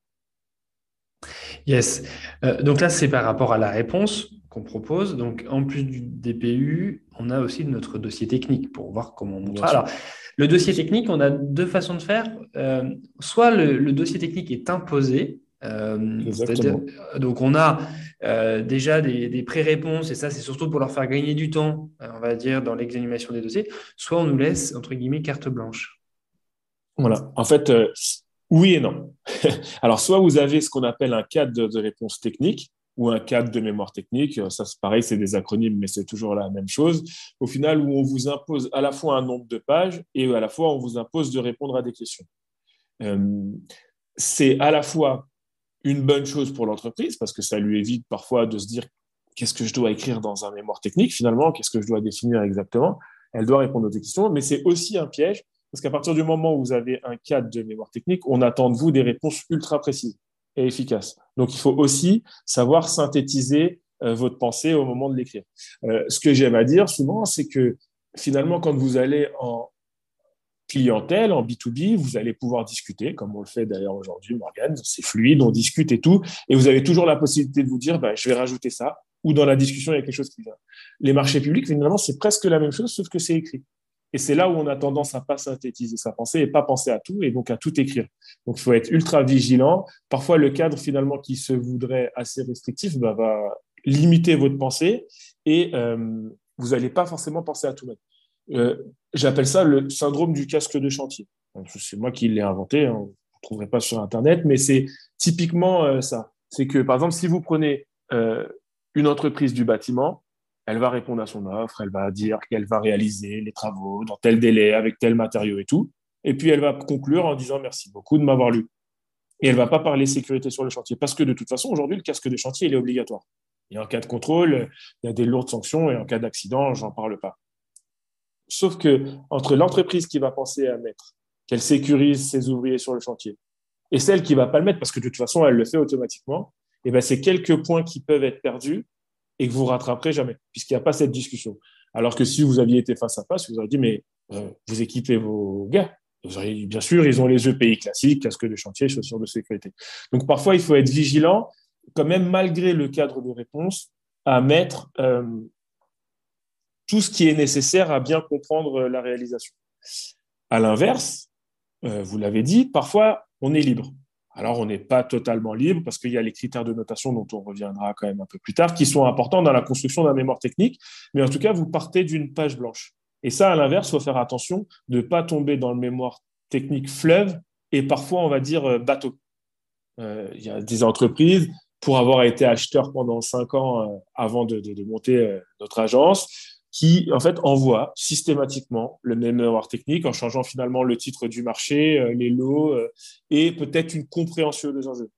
Yes. Euh, donc là, c'est par rapport à la réponse qu'on propose. Donc, en plus du DPU, on a aussi notre dossier technique pour voir comment on Alors, le dossier technique, on a deux façons de faire. Euh, soit le, dossier technique est imposé. Euh, donc, on a euh, déjà des, pré-réponses, et ça, c'est surtout pour leur faire gagner du temps, on va dire, dans l'examination des dossiers. Soit on nous laisse, entre guillemets, carte blanche. Voilà. En fait, oui et non. Alors, soit vous avez ce qu'on appelle un cadre de réponse technique, ou un cadre de mémoire technique. Ça, c'est pareil, c'est des acronymes, mais c'est toujours la même chose. Au final, où on vous impose à la fois un nombre de pages et à la fois on vous impose de répondre à des questions. Euh, c'est à la fois une bonne chose pour l'entreprise parce que ça lui évite parfois de se dire qu'est-ce que je dois écrire dans un mémoire technique finalement, qu'est-ce que je dois définir exactement? Elle doit répondre aux questions, mais c'est aussi un piège parce qu'à partir du moment où vous avez un cadre de mémoire technique, on attend de vous des réponses ultra précises et efficaces. Donc il faut aussi savoir synthétiser euh, votre pensée au moment de l'écrire. Euh, ce que j'aime à dire souvent, c'est que finalement, quand vous allez en clientèle, en B2B, vous allez pouvoir discuter, comme on le fait d'ailleurs aujourd'hui, Morgan, c'est fluide, on discute et tout, et vous avez toujours la possibilité de vous dire, bah, je vais rajouter ça, ou dans la discussion, il y a quelque chose qui vient. Les marchés publics, finalement, c'est presque la même chose, sauf que c'est écrit. Et c'est là où on a tendance à pas synthétiser sa pensée et pas penser à tout, et donc à tout écrire. Donc, il faut être ultra vigilant. Parfois, le cadre, finalement, qui se voudrait assez restrictif, bah, va limiter votre pensée, et euh, vous n'allez pas forcément penser à tout mettre. Euh, j'appelle ça le syndrome du casque de chantier. C'est moi qui l'ai inventé, hein. vous ne trouverez pas sur Internet, mais c'est typiquement euh, ça. C'est que, par exemple, si vous prenez une entreprise du bâtiment, elle va répondre à son offre, elle va dire qu'elle va réaliser les travaux dans tel délai, avec tel matériau et tout. Et puis, elle va conclure en disant merci beaucoup de m'avoir lu. Et elle va pas parler sécurité sur le chantier. Parce que de toute façon, aujourd'hui, le casque de chantier, il est obligatoire. Et en cas de contrôle, il y a des lourdes sanctions et en cas d'accident, j'en parle pas. Sauf que entre l'entreprise qui va penser à mettre, qu'elle sécurise ses ouvriers sur le chantier, et celle qui va pas le mettre parce que de toute façon elle le fait automatiquement, et eh ben c'est quelques points qui peuvent être perdus et que vous rattraperez jamais puisqu'il n'y a pas cette discussion. Alors que si vous aviez été face à face, vous auriez dit mais euh, vous équipez vos gars. Vous auriez dit, bien sûr, ils ont les EPI classiques, casque de chantier, chaussures de sécurité. Donc parfois il faut être vigilant, quand même malgré le cadre de réponse, à mettre euh, tout ce qui est nécessaire à bien comprendre euh, la réalisation. À l'inverse, vous l'avez dit, parfois on est libre. Alors on n'est pas totalement libre parce qu'il y a les critères de notation dont on reviendra quand même un peu plus tard, qui sont importants dans la construction d'un mémoire technique, mais en tout cas vous partez d'une page blanche. Et ça, à l'inverse, il faut faire attention de ne pas tomber dans le mémoire technique fleuve et parfois, on va dire, euh, bateau. Il y a des entreprises, pour avoir été acheteur pendant cinq ans avant de, de monter notre agence, qui en fait envoie systématiquement le même mémoire technique en changeant finalement le titre du marché, euh, les lots euh, et peut-être une compréhension des enjeux.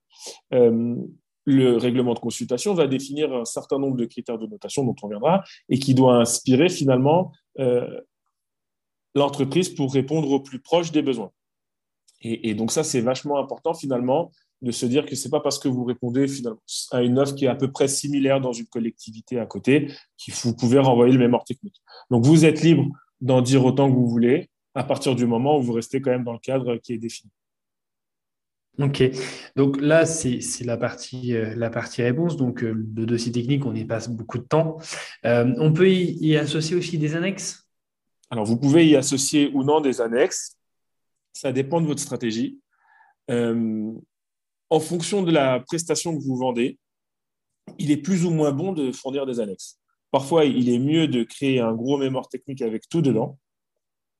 Euh, le règlement de consultation va définir un certain nombre de critères de notation dont on viendra et qui doit inspirer finalement l'entreprise pour répondre au plus proche des besoins. Et donc ça, c'est vachement important finalement de se dire que c'est pas parce que vous répondez finalement à une offre qui est à peu près similaire dans une collectivité à côté que vous pouvez renvoyer le mémoire technique. Donc vous êtes libre d'en dire autant que vous voulez à partir du moment où vous restez quand même dans le cadre qui est défini. Ok, donc là c'est la partie euh, la partie réponse. Donc euh, le dossier technique, on y passe beaucoup de temps. Euh, on peut y, associer aussi des annexes? Alors vous pouvez y associer ou non des annexes. Ça dépend de votre stratégie en fonction de la prestation que vous vendez, il est plus ou moins bon de fournir des annexes. Parfois, il est mieux de créer un gros mémoire technique avec tout dedans.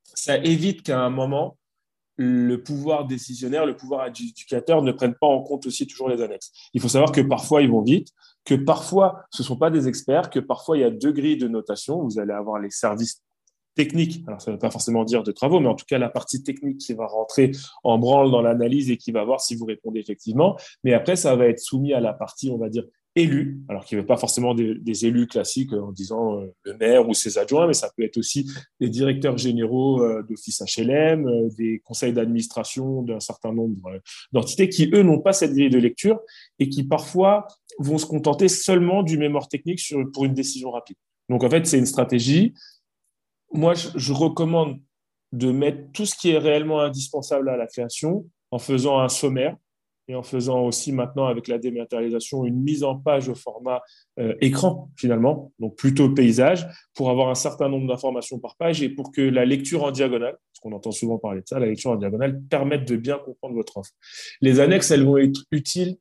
Ça évite qu'à un moment, le pouvoir décisionnaire, le pouvoir adjudicateur ne prenne pas en compte aussi toujours les annexes. Il faut savoir que parfois, ils vont vite, que parfois, ce ne sont pas des experts, que parfois, il y a deux grilles de notation. Vous allez avoir les services technique, alors ça ne veut pas forcément dire de travaux, mais en tout cas la partie technique qui va rentrer en branle dans l'analyse et qui va voir si vous répondez effectivement. Mais après, ça va être soumis à la partie, on va dire, élus, alors qui ne veut pas forcément des, élus classiques en disant euh, le maire ou ses adjoints, mais ça peut être aussi des directeurs généraux euh, d'office HLM, euh, des conseils d'administration d'un certain nombre d'entités qui, eux, n'ont pas cette grille de lecture et qui parfois vont se contenter seulement du mémoire technique pour une décision rapide. Donc en fait, c'est une stratégie moi, je, recommande de mettre tout ce qui est réellement indispensable à la création en faisant un sommaire et en faisant aussi maintenant avec la dématérialisation une mise en page au format euh, écran finalement, donc plutôt paysage, pour avoir un certain nombre d'informations par page et pour que la lecture en diagonale, parce qu'on entend souvent parler de ça, la lecture en diagonale permette de bien comprendre votre offre. Les annexes, elles vont être utiles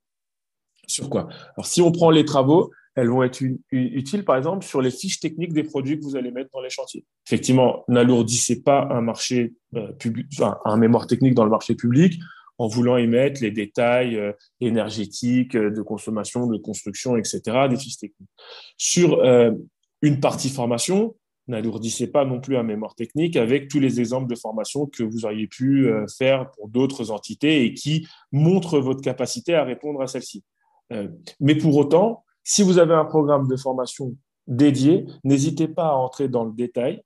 sur quoi? Alors si on prend les travaux, elles vont être utiles, par exemple, sur les fiches techniques des produits que vous allez mettre dans les chantiers. Effectivement, n'alourdissez pas un marché euh, public, un mémoire technique dans le marché public en voulant y mettre les détails euh, énergétiques, de consommation, de construction, etc., des fiches techniques. Sur une partie formation, n'alourdissez pas non plus un mémoire technique avec tous les exemples de formation que vous auriez pu faire pour d'autres entités et qui montrent votre capacité à répondre à celle-ci. mais pour autant, si vous avez un programme de formation dédié, n'hésitez pas à entrer dans le détail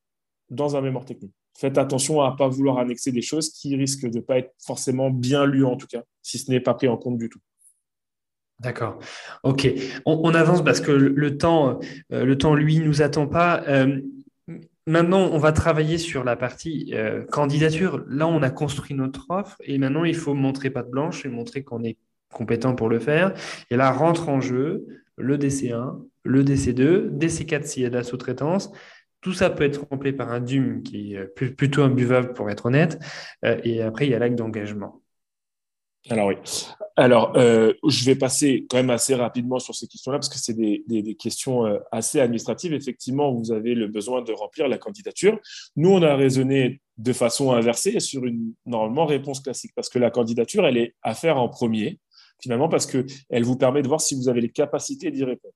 dans un mémoire technique. Faites attention à ne pas vouloir annexer des choses qui risquent de ne pas être forcément bien lues en tout cas, si ce n'est pas pris en compte du tout. D'accord. Ok. On, avance parce que le temps, euh, le temps lui, nous attend pas. Euh, maintenant, on va travailler sur la partie euh, candidature. Là, on a construit notre offre et maintenant, il faut montrer patte blanche et montrer qu'on est compétent pour le faire. Et là, rentre en jeu le DC1, le DC2, DC4 s'il y a de la sous-traitance. Tout ça peut être rempli par un DUM qui est plutôt imbuvable pour être honnête. Euh, et après, il y a l'acte d'engagement. Alors oui. Alors, euh, je vais passer quand même assez rapidement sur ces questions-là parce que c'est des, questions euh, assez administratives. Effectivement, vous avez le besoin de remplir la candidature. Nous, on a raisonné de façon inversée sur une normalement réponse classique parce que la candidature, elle est à faire en premier, finalement, parce qu'elle vous permet de voir si vous avez les capacités d'y répondre.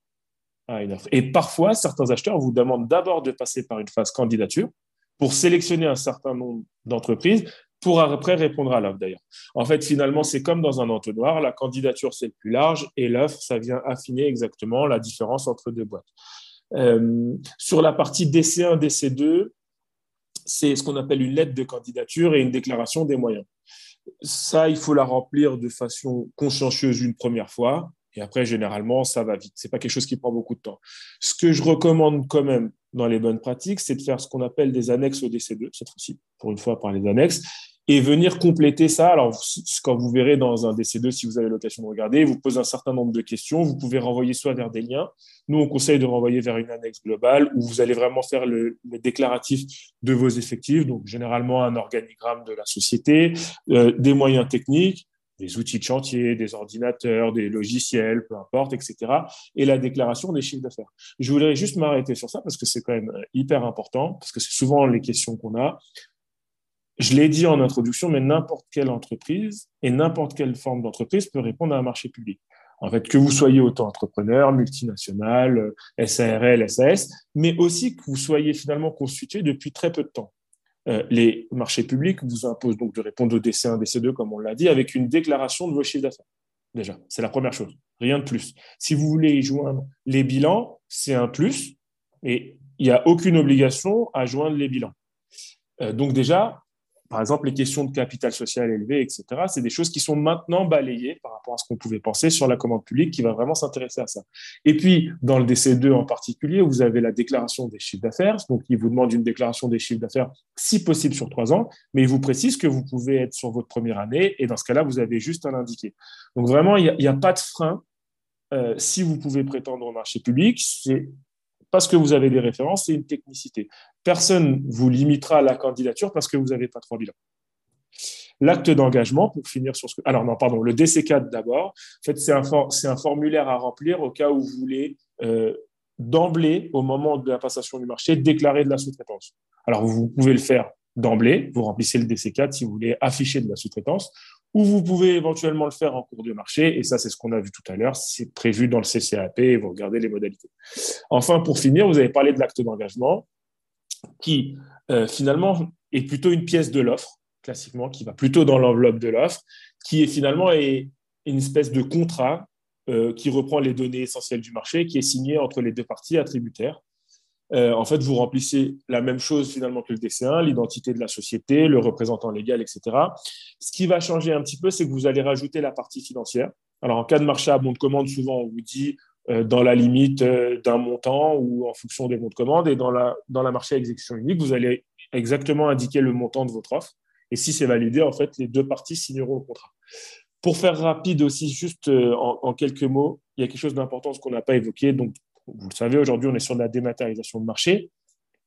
Et parfois, certains acheteurs vous demandent d'abord de passer par une phase candidature pour sélectionner un certain nombre d'entreprises pour après répondre à l'offre d'ailleurs. En fait, finalement, c'est comme dans un entonnoir, la candidature c'est le plus large et l'offre, ça vient affiner exactement la différence entre deux boîtes. Euh, sur la partie DC1, DC2, c'est ce qu'on appelle une lettre de candidature et une déclaration des moyens. Ça, il faut la remplir de façon consciencieuse une première fois. Et après, généralement, ça va vite. Ce n'est pas quelque chose qui prend beaucoup de temps. Ce que je recommande quand même dans les bonnes pratiques, c'est de faire ce qu'on appelle des annexes au DC2, cette fois-ci, pour une fois par les annexes, et venir compléter ça. Alors, quand vous verrez dans un DC2, si vous avez l'occasion de regarder, vous posez un certain nombre de questions. Vous pouvez renvoyer soit vers des liens. Nous, on conseille de renvoyer vers une annexe globale où vous allez vraiment faire le, déclaratif de vos effectifs. Donc, généralement, un organigramme de la société, euh, des moyens techniques, des outils de chantier, des ordinateurs, des logiciels, peu importe, etc. Et la déclaration des chiffres d'affaires. Je voudrais juste m'arrêter sur ça parce que c'est quand même hyper important, parce que c'est souvent les questions qu'on a. Je l'ai dit en introduction, mais n'importe quelle entreprise et n'importe quelle forme d'entreprise peut répondre à un marché public. En fait, que vous soyez auto-entrepreneur, multinational, SARL, SAS, mais aussi que vous soyez finalement constitué depuis très peu de temps. Euh, les marchés publics vous imposent donc de répondre au DC1, DC2, comme on l'a dit, avec une déclaration de vos chiffres d'affaires. Déjà, c'est la première chose. Rien de plus. Si vous voulez y joindre les bilans, c'est un plus, et il n'y a aucune obligation à joindre les bilans. Euh, donc déjà, par exemple, les questions de capital social élevé, etc., c'est des choses qui sont maintenant balayées par rapport à ce qu'on pouvait penser sur la commande publique qui va vraiment s'intéresser à ça. Et puis, dans le DC2 en particulier, vous avez la déclaration des chiffres d'affaires. Donc, il vous demande une déclaration des chiffres d'affaires, si possible, sur trois ans, mais il vous précise que vous pouvez être sur votre première année et dans ce cas-là, vous avez juste à l'indiquer. Donc, vraiment, il n'y a, pas de frein. Euh, si vous pouvez prétendre au marché public, c'est parce que vous avez des références, c'est une technicité. Personne vous limitera la candidature parce que vous n'avez pas trois bilans. L'acte d'engagement, pour finir sur ce que. Alors, non, pardon, le DC4 d'abord. En fait, c'est un, un, formulaire à remplir au cas où vous voulez euh, d'emblée, au moment de la passation du marché, déclarer de la sous-traitance. Alors, vous pouvez le faire d'emblée, vous remplissez le DC4 si vous voulez afficher de la sous-traitance, ou vous pouvez éventuellement le faire en cours de marché, et ça c'est ce qu'on a vu tout à l'heure, c'est prévu dans le CCAP, et vous regardez les modalités. Enfin, pour finir, vous avez parlé de l'acte d'engagement, qui euh, finalement est plutôt une pièce de l'offre, classiquement, qui va plutôt dans l'enveloppe de l'offre, qui est finalement est une espèce de contrat euh, qui reprend les données essentielles du marché, qui est signé entre les deux parties attributaires. Euh, en fait, vous remplissez la même chose finalement que le DC1, l'identité de la société, le représentant légal, etc. Ce qui va changer un petit peu, c'est que vous allez rajouter la partie financière. Alors, en cas de marché à bon de commande, souvent, on vous dit euh, dans la limite euh, d'un montant ou en fonction des bons de commande. Et dans la, dans la marché à exécution unique, vous allez exactement indiquer le montant de votre offre. Et si c'est validé, en fait, les deux parties signeront le contrat. Pour faire rapide aussi, juste en, quelques mots, il y a quelque chose d'important, qu'on n'a pas évoqué. Donc, vous le savez, aujourd'hui, on est sur de la dématérialisation de marché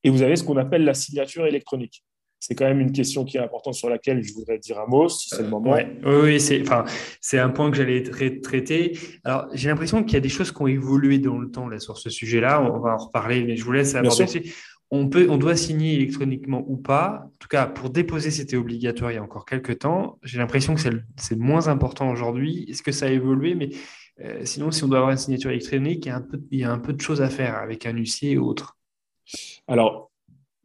et vous avez ce qu'on appelle la signature électronique. C'est quand même une question qui est importante sur laquelle je voudrais dire un mot, si c'est le moment. oui, c'est enfin, un point que j'allais traiter. Alors, j'ai l'impression qu'il y a des choses qui ont évolué dans le temps là, sur ce sujet-là. On va en reparler, mais je vous laisse aborder on, peut, on doit signer électroniquement ou pas. En tout cas, pour déposer, c'était obligatoire il y a encore quelques temps. J'ai l'impression que c'est moins important aujourd'hui. Est-ce que ça a évolué? Mais euh, sinon, si on doit avoir une signature électronique, il y, a un peu, de choses à faire avec un huissier ou autre. Alors,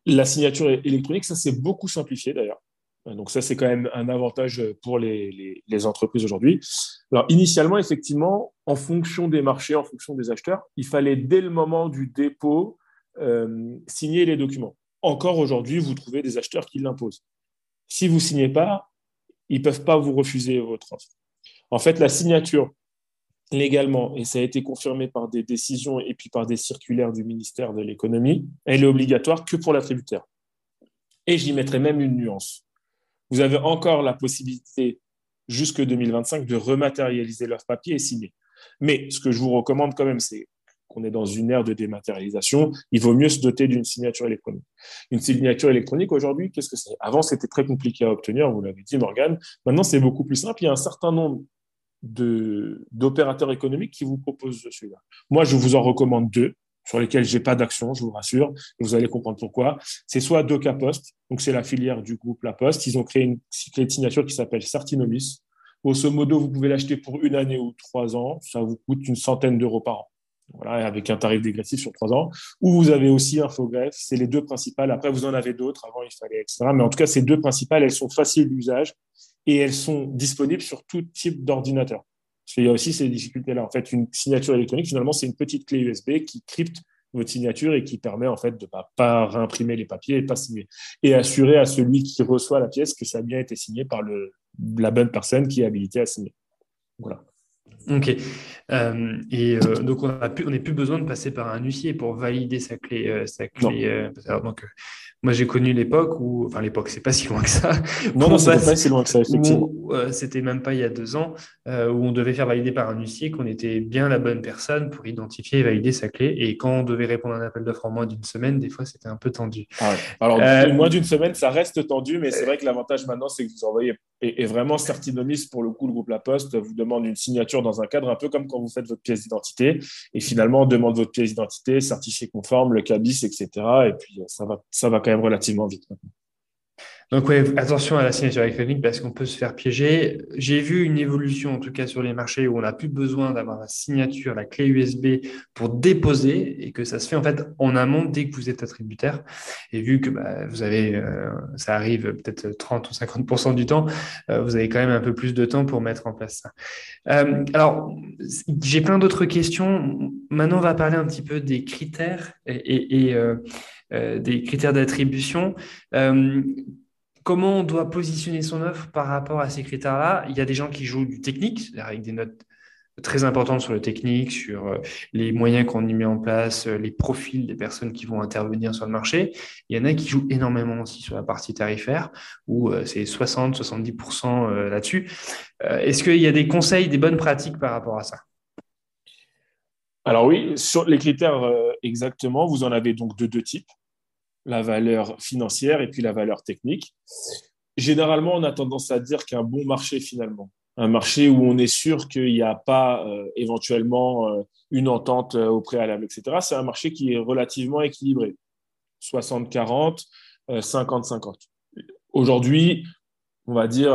la signature électronique, ça s'est beaucoup simplifié d'ailleurs. Donc ça, c'est quand même un avantage pour les, les, entreprises aujourd'hui. Alors initialement, effectivement, en fonction des marchés, en fonction des acheteurs, il fallait dès le moment du dépôt euh, signer les documents. Encore aujourd'hui, vous trouvez des acheteurs qui l'imposent. Si vous ne signez pas, ils ne peuvent pas vous refuser votre offre. En fait, la signature légalement, et ça a été confirmé par des décisions et puis par des circulaires du ministère de l'économie, elle est obligatoire que pour l'attributaire. Et j'y mettrai même une nuance. Vous avez encore la possibilité, jusque 2025, de rematérialiser leur papier et signer. Mais ce que je vous recommande quand même, c'est qu'on est dans une ère de dématérialisation, il vaut mieux se doter d'une signature électronique. Une signature électronique, aujourd'hui, qu'est-ce que c'est? Avant, c'était très compliqué à obtenir, vous l'avez dit, Morgane. Maintenant, c'est beaucoup plus simple. Il y a un certain nombre d'opérateurs économiques qui vous proposent celui-là. Moi, je vous en recommande deux sur lesquels j'ai pas d'action, je vous rassure, vous allez comprendre pourquoi. C'est soit Doca Post, donc c'est la filière du groupe La Poste. Ils ont créé une clé de signature qui s'appelle Certinomis. Grosso modo, vous pouvez l'acheter pour une année ou trois ans. Ça vous coûte une centaine d'euros par an. Voilà, avec un tarif dégressif sur trois ans. Ou vous avez aussi Infogreffe, c'est les deux principales. Après, vous en avez d'autres. Avant, il fallait, etc. Mais en tout cas, ces deux principales, elles sont faciles d'usage et elles sont disponibles sur tout type d'ordinateur. Parce qu'il y a aussi ces difficultés-là. En fait, une signature électronique, finalement, c'est une petite clé USB qui crypte votre signature et qui permet en fait de ne pas, réimprimer les papiers et pas signer. Et assurer à celui qui reçoit la pièce que ça a bien été signé par le, la bonne personne qui est habilitée à signer. Voilà. Ok. Euh, et euh, donc, on n'a plus, besoin de passer par un huissier pour valider sa clé. Euh, sa clé donc, moi, j'ai connu l'époque où, enfin, l'époque, c'est pas si loin que ça. Non, non, c'est pas si loin que ça, effectivement. C'était même pas il y a deux ans, où on devait faire valider par un huissier qu'on était bien la bonne personne pour identifier et valider sa clé. Et quand on devait répondre à un appel d'offres en moins d'une semaine, des fois, c'était un peu tendu. Ah Alors, moins d'une semaine, ça reste tendu, mais c'est vrai que l'avantage maintenant, c'est que vous envoyez, et, vraiment, Certinomis, pour le coup, le groupe La Poste vous demande une signature dans un cadre un peu comme quand vous faites votre pièce d'identité. Et finalement, on demande votre pièce d'identité, certifié conforme, le CABIS, etc. Et puis, ça va, ça va quand même relativement vite. Donc, ouais, attention à la signature électronique parce qu'on peut se faire piéger. J'ai vu une évolution, en tout cas sur les marchés, où on n'a plus besoin d'avoir la signature, la clé USB pour déposer et que ça se fait en fait en amont dès que vous êtes attributaire. Et vu que bah, vous avez, euh, ça arrive peut-être 30 ou 50% du temps, euh, vous avez quand même un peu plus de temps pour mettre en place ça. Euh, alors, j'ai plein d'autres questions. Maintenant, on va parler un petit peu des critères et, et des critères d'attribution comment on doit positionner son offre par rapport à ces critères-là. Il y a des gens qui jouent du technique, avec des notes très importantes sur le technique, sur euh, les moyens qu'on y met en place, euh, les profils des personnes qui vont intervenir sur le marché. Il y en a qui jouent énormément aussi sur la partie tarifaire, où euh, c'est 60-70% là-dessus. Est-ce qu'il y a des conseils, des bonnes pratiques par rapport à ça? Alors oui, sur les critères exactement, vous en avez donc de deux types la valeur financière et puis la valeur technique. Généralement, on a tendance à dire qu'un bon marché finalement, un marché où on est sûr qu'il n'y a pas euh, éventuellement euh, une entente euh, au préalable, etc., c'est un marché qui est relativement équilibré. 60-40, 50-50. Aujourd'hui, on va dire,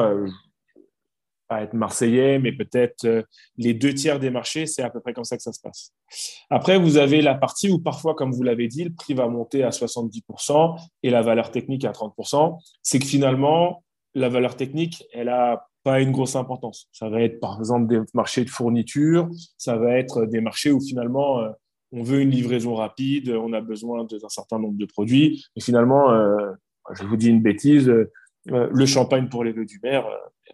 pas être marseillais, mais peut-être euh, les deux tiers des marchés, c'est à peu près comme ça que ça se passe. Après, vous avez la partie où parfois, comme vous l'avez dit, le prix va monter à 70% et la valeur technique à 30%. C'est que finalement, la valeur technique, elle a pas une grosse importance. Ça va être par exemple des marchés de fourniture, ça va être des marchés où finalement euh, on veut une livraison rapide, on a besoin d'un certain nombre de produits, et finalement, euh, je vous dis une bêtise, le champagne pour les vœux du maire,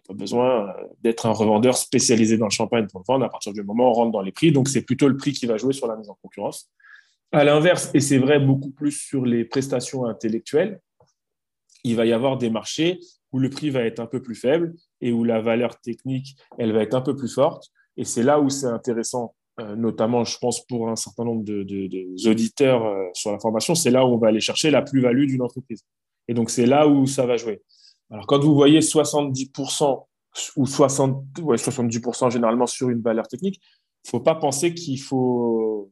pas besoin euh, d'être un revendeur spécialisé dans le champagne pour le vendre. À partir du moment où on rentre dans les prix, donc c'est plutôt le prix qui va jouer sur la mise en concurrence. À l'inverse, et c'est vrai beaucoup plus sur les prestations intellectuelles, il va y avoir des marchés où le prix va être un peu plus faible et où la valeur technique, elle va être un peu plus forte. Et c'est là où c'est intéressant, euh, notamment, je pense, pour un certain nombre de, auditeurs euh, sur la formation, c'est là où on va aller chercher la plus-value d'une entreprise. Et donc, c'est là où ça va jouer. Alors, quand vous voyez 70% ou 60, 70% généralement sur une valeur technique, il ne faut pas penser qu'il faut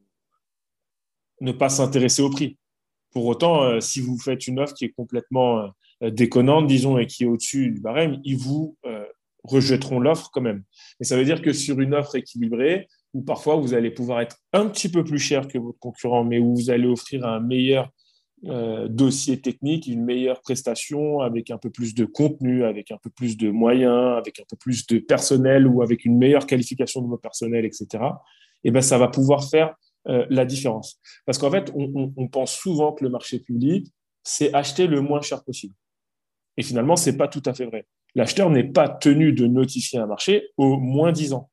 ne pas s'intéresser au prix. Pour autant, si vous faites une offre qui est complètement déconnante, disons, et qui est au-dessus du barème, ils vous rejetteront l'offre quand même. Mais ça veut dire que sur une offre équilibrée, où parfois vous allez pouvoir être un petit peu plus cher que votre concurrent, mais où vous allez offrir un meilleur euh, dossier technique, une meilleure prestation avec un peu plus de contenu, avec un peu plus de moyens, avec un peu plus de personnel ou avec une meilleure qualification de vos personnels, etc. Et ben ça va pouvoir faire euh, la différence. Parce qu'en fait, on, on, pense souvent que le marché public, c'est acheter le moins cher possible. Et finalement, c'est pas tout à fait vrai. L'acheteur n'est pas tenu de notifier un marché au moins 10 ans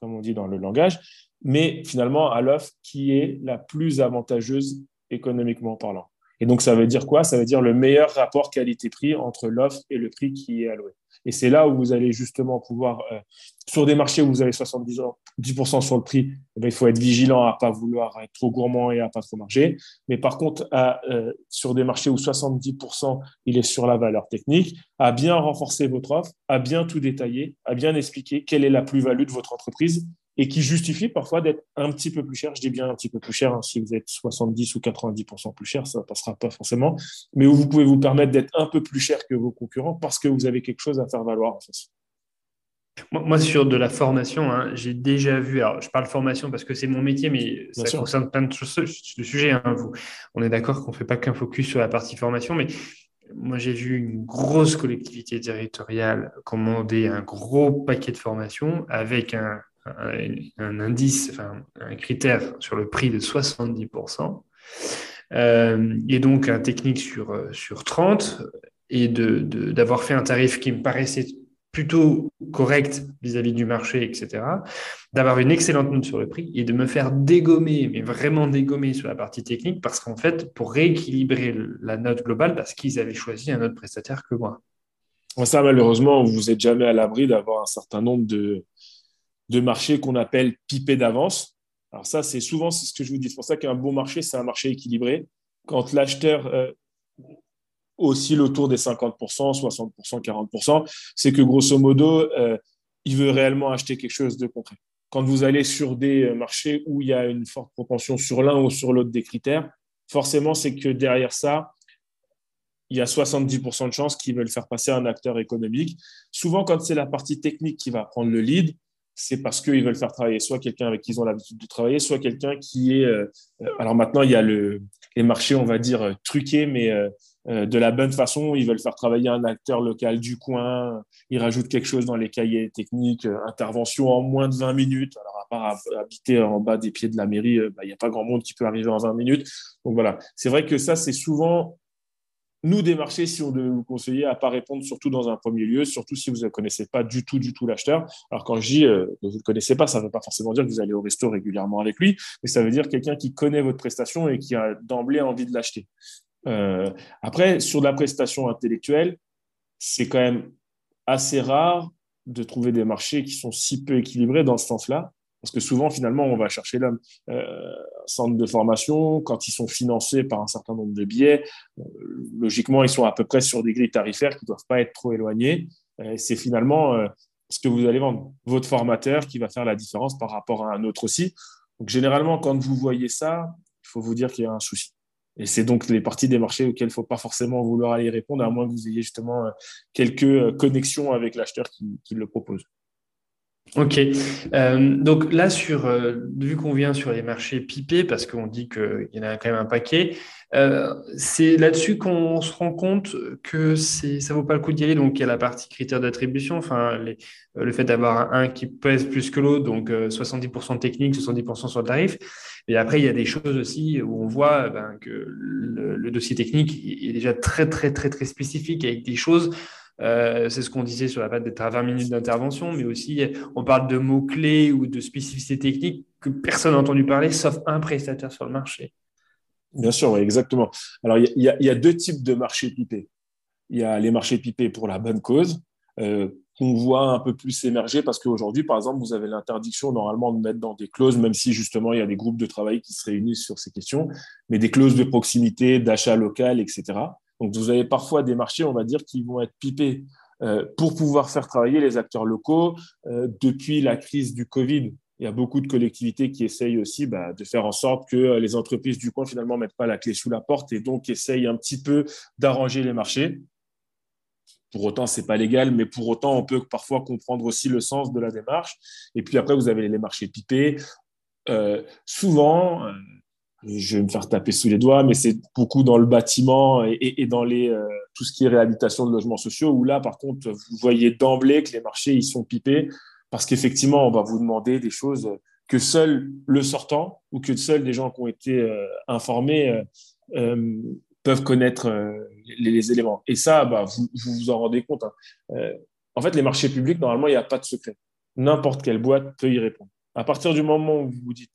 comme on dit dans le langage, mais finalement à l'offre qui est la plus avantageuse économiquement parlant. Et donc, ça veut dire quoi? Ça veut dire le meilleur rapport qualité-prix entre l'offre et le prix qui est alloué. Et c'est là où vous allez justement pouvoir, euh, sur des marchés où vous avez 70% sur le prix, eh ben, il faut être vigilant à ne pas vouloir être trop gourmand et à ne pas trop marger. Mais par contre, euh, sur des marchés où 70% il est sur la valeur technique, à bien renforcer votre offre, à bien tout détailler, à bien expliquer quelle est la plus-value de votre entreprise et qui justifie parfois d'être un petit peu plus cher. Je dis bien un petit peu plus cher, hein. si vous êtes 70 ou 90% plus cher, ça ne passera pas forcément, mais où vous pouvez vous permettre d'être un peu plus cher que vos concurrents parce que vous avez quelque chose à faire valoir en face. Moi, sur de la formation, hein, j'ai déjà vu, alors je parle formation parce que c'est mon métier, mais ça concerne plein de, choses, de sujets. Hein, vous. On est d'accord qu'on ne fait pas qu'un focus sur la partie formation, mais moi, j'ai vu une grosse collectivité territoriale commander un gros paquet de formations avec un, un, indice, enfin, un critère sur le prix de 70%, euh, et donc un technique sur, euh, sur 30, et d'avoir de, fait un tarif qui me paraissait plutôt correct vis-à-vis du marché, etc., d'avoir une excellente note sur le prix et de me faire dégommer, mais vraiment dégommer sur la partie technique, parce qu'en fait, pour rééquilibrer la note globale, parce qu'ils avaient choisi un autre prestataire que moi. Ça, malheureusement, vous n'êtes jamais à l'abri d'avoir un certain nombre de, de marché qu'on appelle pipé d'avance. Alors ça, c'est souvent ce que je vous dis. C'est pour ça qu'un bon marché, c'est un marché équilibré. Quand l'acheteur euh, oscille autour des 50%, 60%, 40%, c'est que grosso modo, euh, il veut réellement acheter quelque chose de concret. Quand vous allez sur des euh, marchés où il y a une forte propension sur l'un ou sur l'autre des critères, forcément, c'est que derrière ça, il y a 70% de chances qu'ils veulent faire passer un acteur économique. Souvent, quand c'est la partie technique qui va prendre le lead, c'est parce qu'ils veulent faire travailler soit quelqu'un avec qui ils ont l'habitude de travailler, soit quelqu'un qui est. Euh, euh, alors maintenant, il y a le, les marchés, on va dire, euh, truqués, mais de la bonne façon. Ils veulent faire travailler un acteur local du coin. Ils rajoutent quelque chose dans les cahiers techniques, intervention en moins de 20 minutes. Alors, à part habiter en bas des pieds de la mairie, bah, il n'y a pas grand monde qui peut arriver en 20 minutes. Donc voilà, c'est vrai que ça, c'est souvent nous des marchés, si on devait vous conseiller à ne pas répondre, surtout dans un premier lieu, surtout si vous ne connaissez pas du tout, du tout l'acheteur. Alors quand je dis euh, que vous ne connaissez pas, ça ne veut pas forcément dire que vous allez au resto régulièrement avec lui, mais ça veut dire quelqu'un qui connaît votre prestation et qui a d'emblée envie de l'acheter. Euh, après, sur la prestation intellectuelle, c'est quand même assez rare de trouver des marchés qui sont si peu équilibrés dans ce sens-là. Parce que souvent, finalement, on va chercher l'homme. Euh, centre de formation, quand ils sont financés par un certain nombre de biais, euh, logiquement, ils sont à peu près sur des grilles tarifaires qui ne doivent pas être trop éloignées. C'est finalement euh, ce que vous allez vendre, votre formateur qui va faire la différence par rapport à un autre aussi. Donc, généralement, quand vous voyez ça, il faut vous dire qu'il y a un souci. Et c'est donc les parties des marchés auxquelles il ne faut pas forcément vouloir aller répondre, à moins que vous ayez justement euh, quelques connexions avec l'acheteur qui le propose. Ok. Euh, donc là, sur, euh, vu qu'on vient sur les marchés pipés, parce qu'on dit qu'il y en a quand même un paquet, euh, c'est là-dessus qu'on se rend compte que c'est, ça vaut pas le coup d'y aller. Donc il y a la partie critères d'attribution, enfin le fait d'avoir un qui pèse plus que l'autre, donc 70% technique, 70% sur le tarif. Et après, il y a des choses aussi où on voit ben, que le, le, dossier technique est déjà très, très, très, très spécifique avec des choses euh, c'est ce qu'on disait sur la pâte d'être à 20 minutes d'intervention, mais aussi on parle de mots-clés ou de spécificités techniques que personne n'a entendu parler, sauf un prestataire sur le marché. Bien sûr, exactement. Alors, il y, y, a deux types de marchés pipés. Il y a les marchés pipés pour la bonne cause, euh, qu'on voit un peu plus émerger parce qu'aujourd'hui, par exemple, vous avez l'interdiction normalement de mettre dans des clauses, même si justement il y a des groupes de travail qui se réunissent sur ces questions, mais des clauses de proximité, d'achat local, etc. Donc, vous avez parfois des marchés, on va dire, qui vont être pipés euh, pour pouvoir faire travailler les acteurs locaux. Euh, depuis la crise du Covid, il y a beaucoup de collectivités qui essayent aussi bah, de faire en sorte que les entreprises du coin finalement mettent pas la clé sous la porte et donc essayent un petit peu d'arranger les marchés. Pour autant, c'est pas légal, mais pour autant, on peut parfois comprendre aussi le sens de la démarche. Et puis après, vous avez les marchés pipés. Euh, souvent, euh, je vais me faire taper sous les doigts, mais c'est beaucoup dans le bâtiment et, dans les, euh, tout ce qui est réhabilitation de logements sociaux, où là, par contre, vous voyez d'emblée que les marchés, ils sont pipés, parce qu'effectivement, on va vous demander des choses que seul le sortant ou que seuls des gens qui ont été informés peuvent connaître les, éléments. Et ça, bah, vous, vous, en rendez compte. Hein. en fait, les marchés publics, normalement, il n'y a pas de secret. N'importe quelle boîte peut y répondre. À partir du moment où vous vous dites,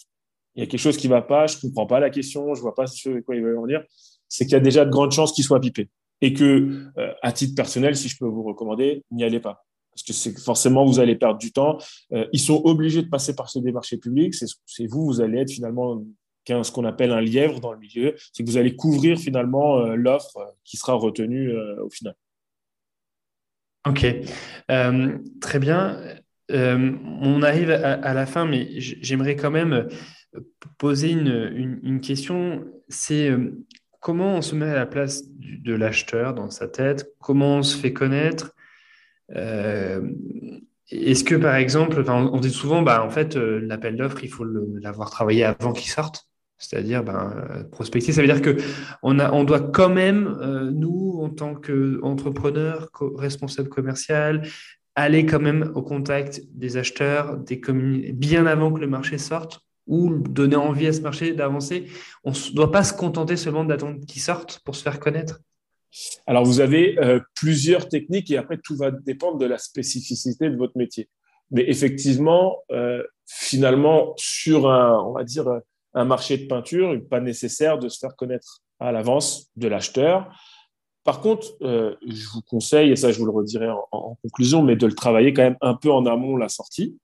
il y a quelque chose qui ne va pas, je ne comprends pas la question, je ne vois pas ce quoi il veut en dire, c'est qu'il y a déjà de grandes chances qu'il soit pipé. Et que, euh, à titre personnel, si je peux vous recommander, n'y allez pas. Parce que forcément, vous allez perdre du temps. Euh, ils sont obligés de passer par ce démarché public. C'est vous, vous allez être finalement ce qu'on appelle un lièvre dans le milieu. C'est que vous allez couvrir finalement euh, l'offre qui sera retenue au final. Ok, très bien. Euh, on arrive à, la fin, mais j'aimerais quand même euh, poser une, question. C'est euh, comment on se met à la place de l'acheteur dans sa tête? Comment on se fait connaître? Est-ce que, par exemple, on dit souvent, bah, en fait, l'appel d'offres, il faut l'avoir travaillé avant qu'il sorte. C'est-à-dire ben, prospecter, ça veut dire que on, doit quand même, nous, en tant qu'entrepreneurs, responsables commerciaux, aller quand même au contact des acheteurs, des bien avant que le marché sorte ou donner envie à ce marché d'avancer. On ne doit pas se contenter seulement d'attendre qu'il sorte pour se faire connaître. Alors, vous avez euh, plusieurs techniques et après, tout va dépendre de la spécificité de votre métier. Mais effectivement, euh, finalement, sur un, on va dire, un marché de peinture, il n'est pas nécessaire de se faire connaître à l'avance de l'acheteur. Par contre, euh, je vous conseille, et ça je vous le redirai en, conclusion, mais de le travailler quand même un peu en amont la sortie.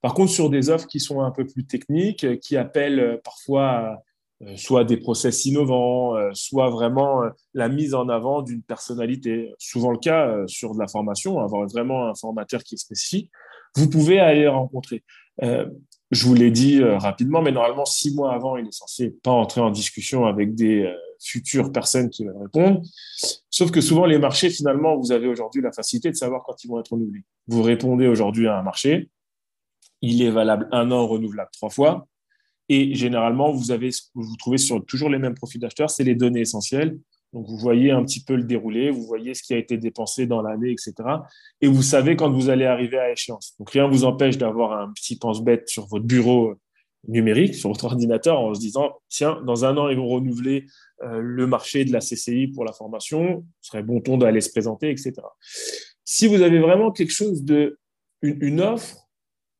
Par contre, sur des offres qui sont un peu plus techniques, qui appellent euh, parfois euh, soit des process innovants, soit vraiment la mise en avant d'une personnalité, souvent le cas sur de la formation, avoir vraiment un formateur qui est spécifique, vous pouvez aller rencontrer. je vous l'ai dit rapidement, mais normalement, six mois avant, il est censé pas entrer en discussion avec des futures personnes qui veulent répondre. Sauf que souvent, les marchés, finalement, vous avez aujourd'hui la facilité de savoir quand ils vont être renouvelés. Vous répondez aujourd'hui à un marché, il est valable un an, renouvelable trois fois. Et généralement, vous avez vous trouvez sur toujours les mêmes profils d'acheteurs, c'est les données essentielles. Donc, vous voyez un petit peu le déroulé, vous voyez ce qui a été dépensé dans l'année, etc. Et vous savez quand vous allez arriver à échéance. Donc, rien ne vous empêche d'avoir un petit pense-bête sur votre bureau numérique, sur votre ordinateur, en se disant, tiens, dans un an, ils vont renouveler euh, le marché de la CCI pour la formation, ce serait bon ton d'aller se présenter, etc. Si vous avez vraiment quelque chose de, une, offre,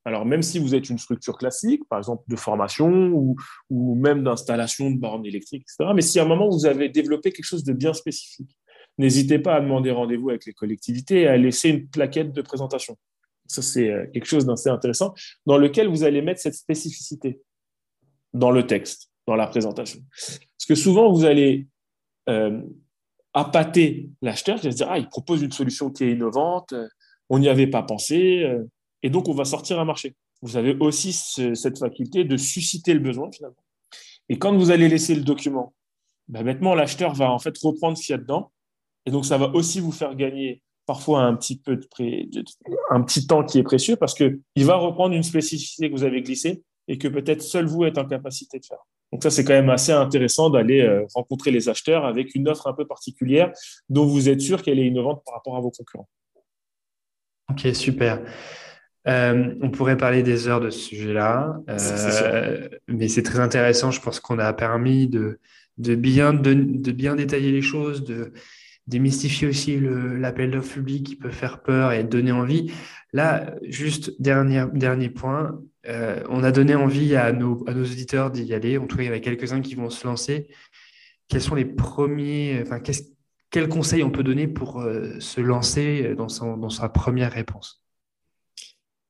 alors même si vous êtes une structure classique, par exemple de formation ou, même d'installation de bornes électriques, etc., mais si à un moment vous avez développé quelque chose de bien spécifique, n'hésitez pas à demander rendez-vous avec les collectivités et à laisser une plaquette de présentation. Ça, c'est euh, quelque chose d'assez intéressant dans lequel vous allez mettre cette spécificité dans le texte, dans la présentation que souvent, vous allez euh, appâter l'acheteur va se dire Ah, il propose une solution qui est innovante, euh, on n'y avait pas pensé, et donc on va sortir un marché. Vous avez aussi cette faculté de susciter le besoin finalement. Et quand vous allez laisser le document, ben, maintenant l'acheteur va en fait reprendre ce qu'il y a dedans, et donc ça va aussi vous faire gagner parfois un petit peu de, un petit temps qui est précieux parce que il va reprendre une spécificité que vous avez glissée et que peut-être seul vous êtes en capacité de faire. Donc ça, c'est quand même assez intéressant d'aller euh, rencontrer les acheteurs avec une offre un peu particulière dont vous êtes sûr qu'elle est innovante par rapport à vos concurrents. Ok, super. Euh, on pourrait parler des heures de ce sujet-là, euh, mais c'est très intéressant. Je pense qu'on a permis de, bien, de, bien détailler les choses, de démystifier aussi l'appel d'offres public qui peut faire peur et donner envie. Là, juste dernier, dernier point, euh, on a donné envie à nos, à nos auditeurs d'y aller. En tout cas, il y en a quelques-uns qui vont se lancer. Quels sont les premiers, enfin, quels conseils on peut donner pour se lancer dans, dans sa première réponse?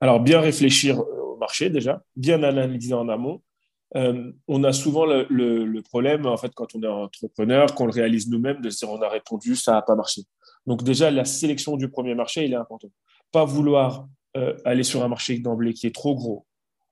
Alors, bien réfléchir au marché déjà, bien analyser en amont. Euh, on a souvent le, problème, en fait, quand on est entrepreneur, qu'on le réalise nous-mêmes, de se dire on a répondu, ça n'a pas marché. Donc déjà, la sélection du premier marché, il est important. Pas vouloir aller sur un marché d'emblée qui est trop gros,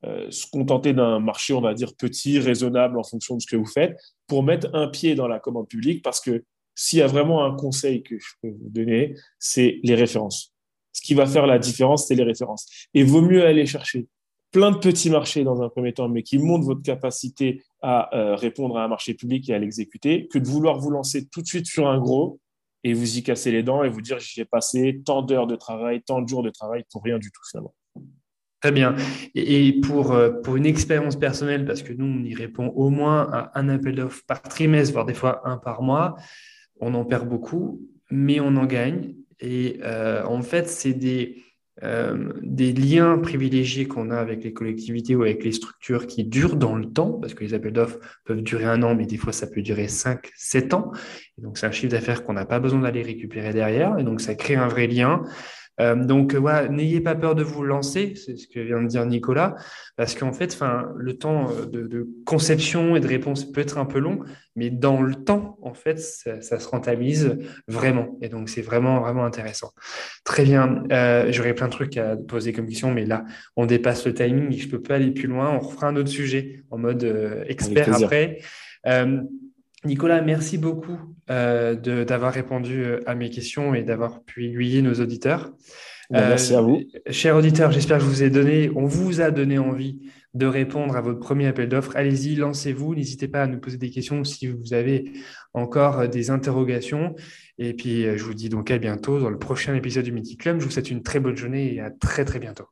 euh, se contenter d'un marché, on va dire, petit, raisonnable en fonction de ce que vous faites, pour mettre un pied dans la commande publique, parce que s'il y a vraiment un conseil que je peux vous donner, c'est les références. Ce qui va faire la différence, c'est les références. Et vaut mieux aller chercher plein de petits marchés dans un premier temps, mais qui montrent votre capacité à euh, répondre à un marché public et à l'exécuter, que de vouloir vous lancer tout de suite sur un gros et vous y casser les dents et vous dire j'ai passé tant d'heures de travail, tant de jours de travail pour rien du tout finalement. Très bien. Et pour, euh, pour une expérience personnelle, parce que nous, on y répond au moins à un appel d'offres par trimestre, voire des fois un par mois, on en perd beaucoup, mais on en gagne. Et euh, en fait, c'est des, euh, des liens privilégiés qu'on a avec les collectivités ou avec les structures qui durent dans le temps, parce que les appels d'offres peuvent durer un an, mais des fois ça peut durer 5, 7 ans. Et donc c'est un chiffre d'affaires qu'on n'a pas besoin d'aller récupérer derrière. Et donc ça crée un vrai lien. Euh, donc euh, n'ayez pas peur de vous lancer, c'est ce que vient de dire Nicolas, parce qu'en fait, enfin, le temps euh, de, conception et de réponse peut être un peu long, mais dans le temps, en fait, ça, se rentabilise vraiment. Et donc c'est vraiment vraiment intéressant. Très bien. J'aurais plein de trucs à poser comme question, mais là, on dépasse le timing et je peux pas aller plus loin. On refera un autre sujet en mode expert après. Nicolas, merci beaucoup euh, d'avoir répondu euh, à mes questions et d'avoir pu aiguiller nos auditeurs. Ben, merci à vous. Euh, chers auditeurs, j'espère que je vous ai donné, on vous a donné envie de répondre à votre premier appel d'offres. Allez-y, lancez-vous. N'hésitez pas à nous poser des questions si vous avez encore des interrogations. Et puis, je vous dis donc à bientôt dans le prochain épisode du Mythic Club. Je vous souhaite une très bonne journée et à très très bientôt.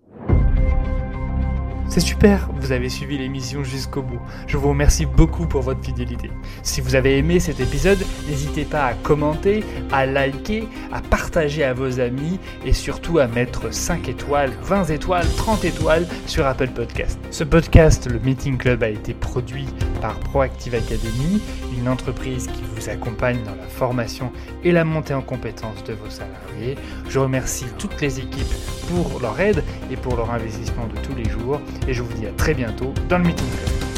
C'est super, vous avez suivi l'émission jusqu'au bout. Je vous remercie beaucoup pour votre fidélité. Si vous avez aimé cet épisode, n'hésitez pas à commenter, à liker, à partager à vos amis et surtout à mettre 5 étoiles, 20 étoiles, 30 étoiles sur Apple Podcast. Ce podcast, le Meeting Club, a été produit par Proactive Academy, une entreprise qui vous accompagne dans la formation et la montée en compétences de vos salariés. Je remercie toutes les équipes pour leur aide et pour leur investissement de tous les jours et je vous dis à très bientôt dans le Meeting Club.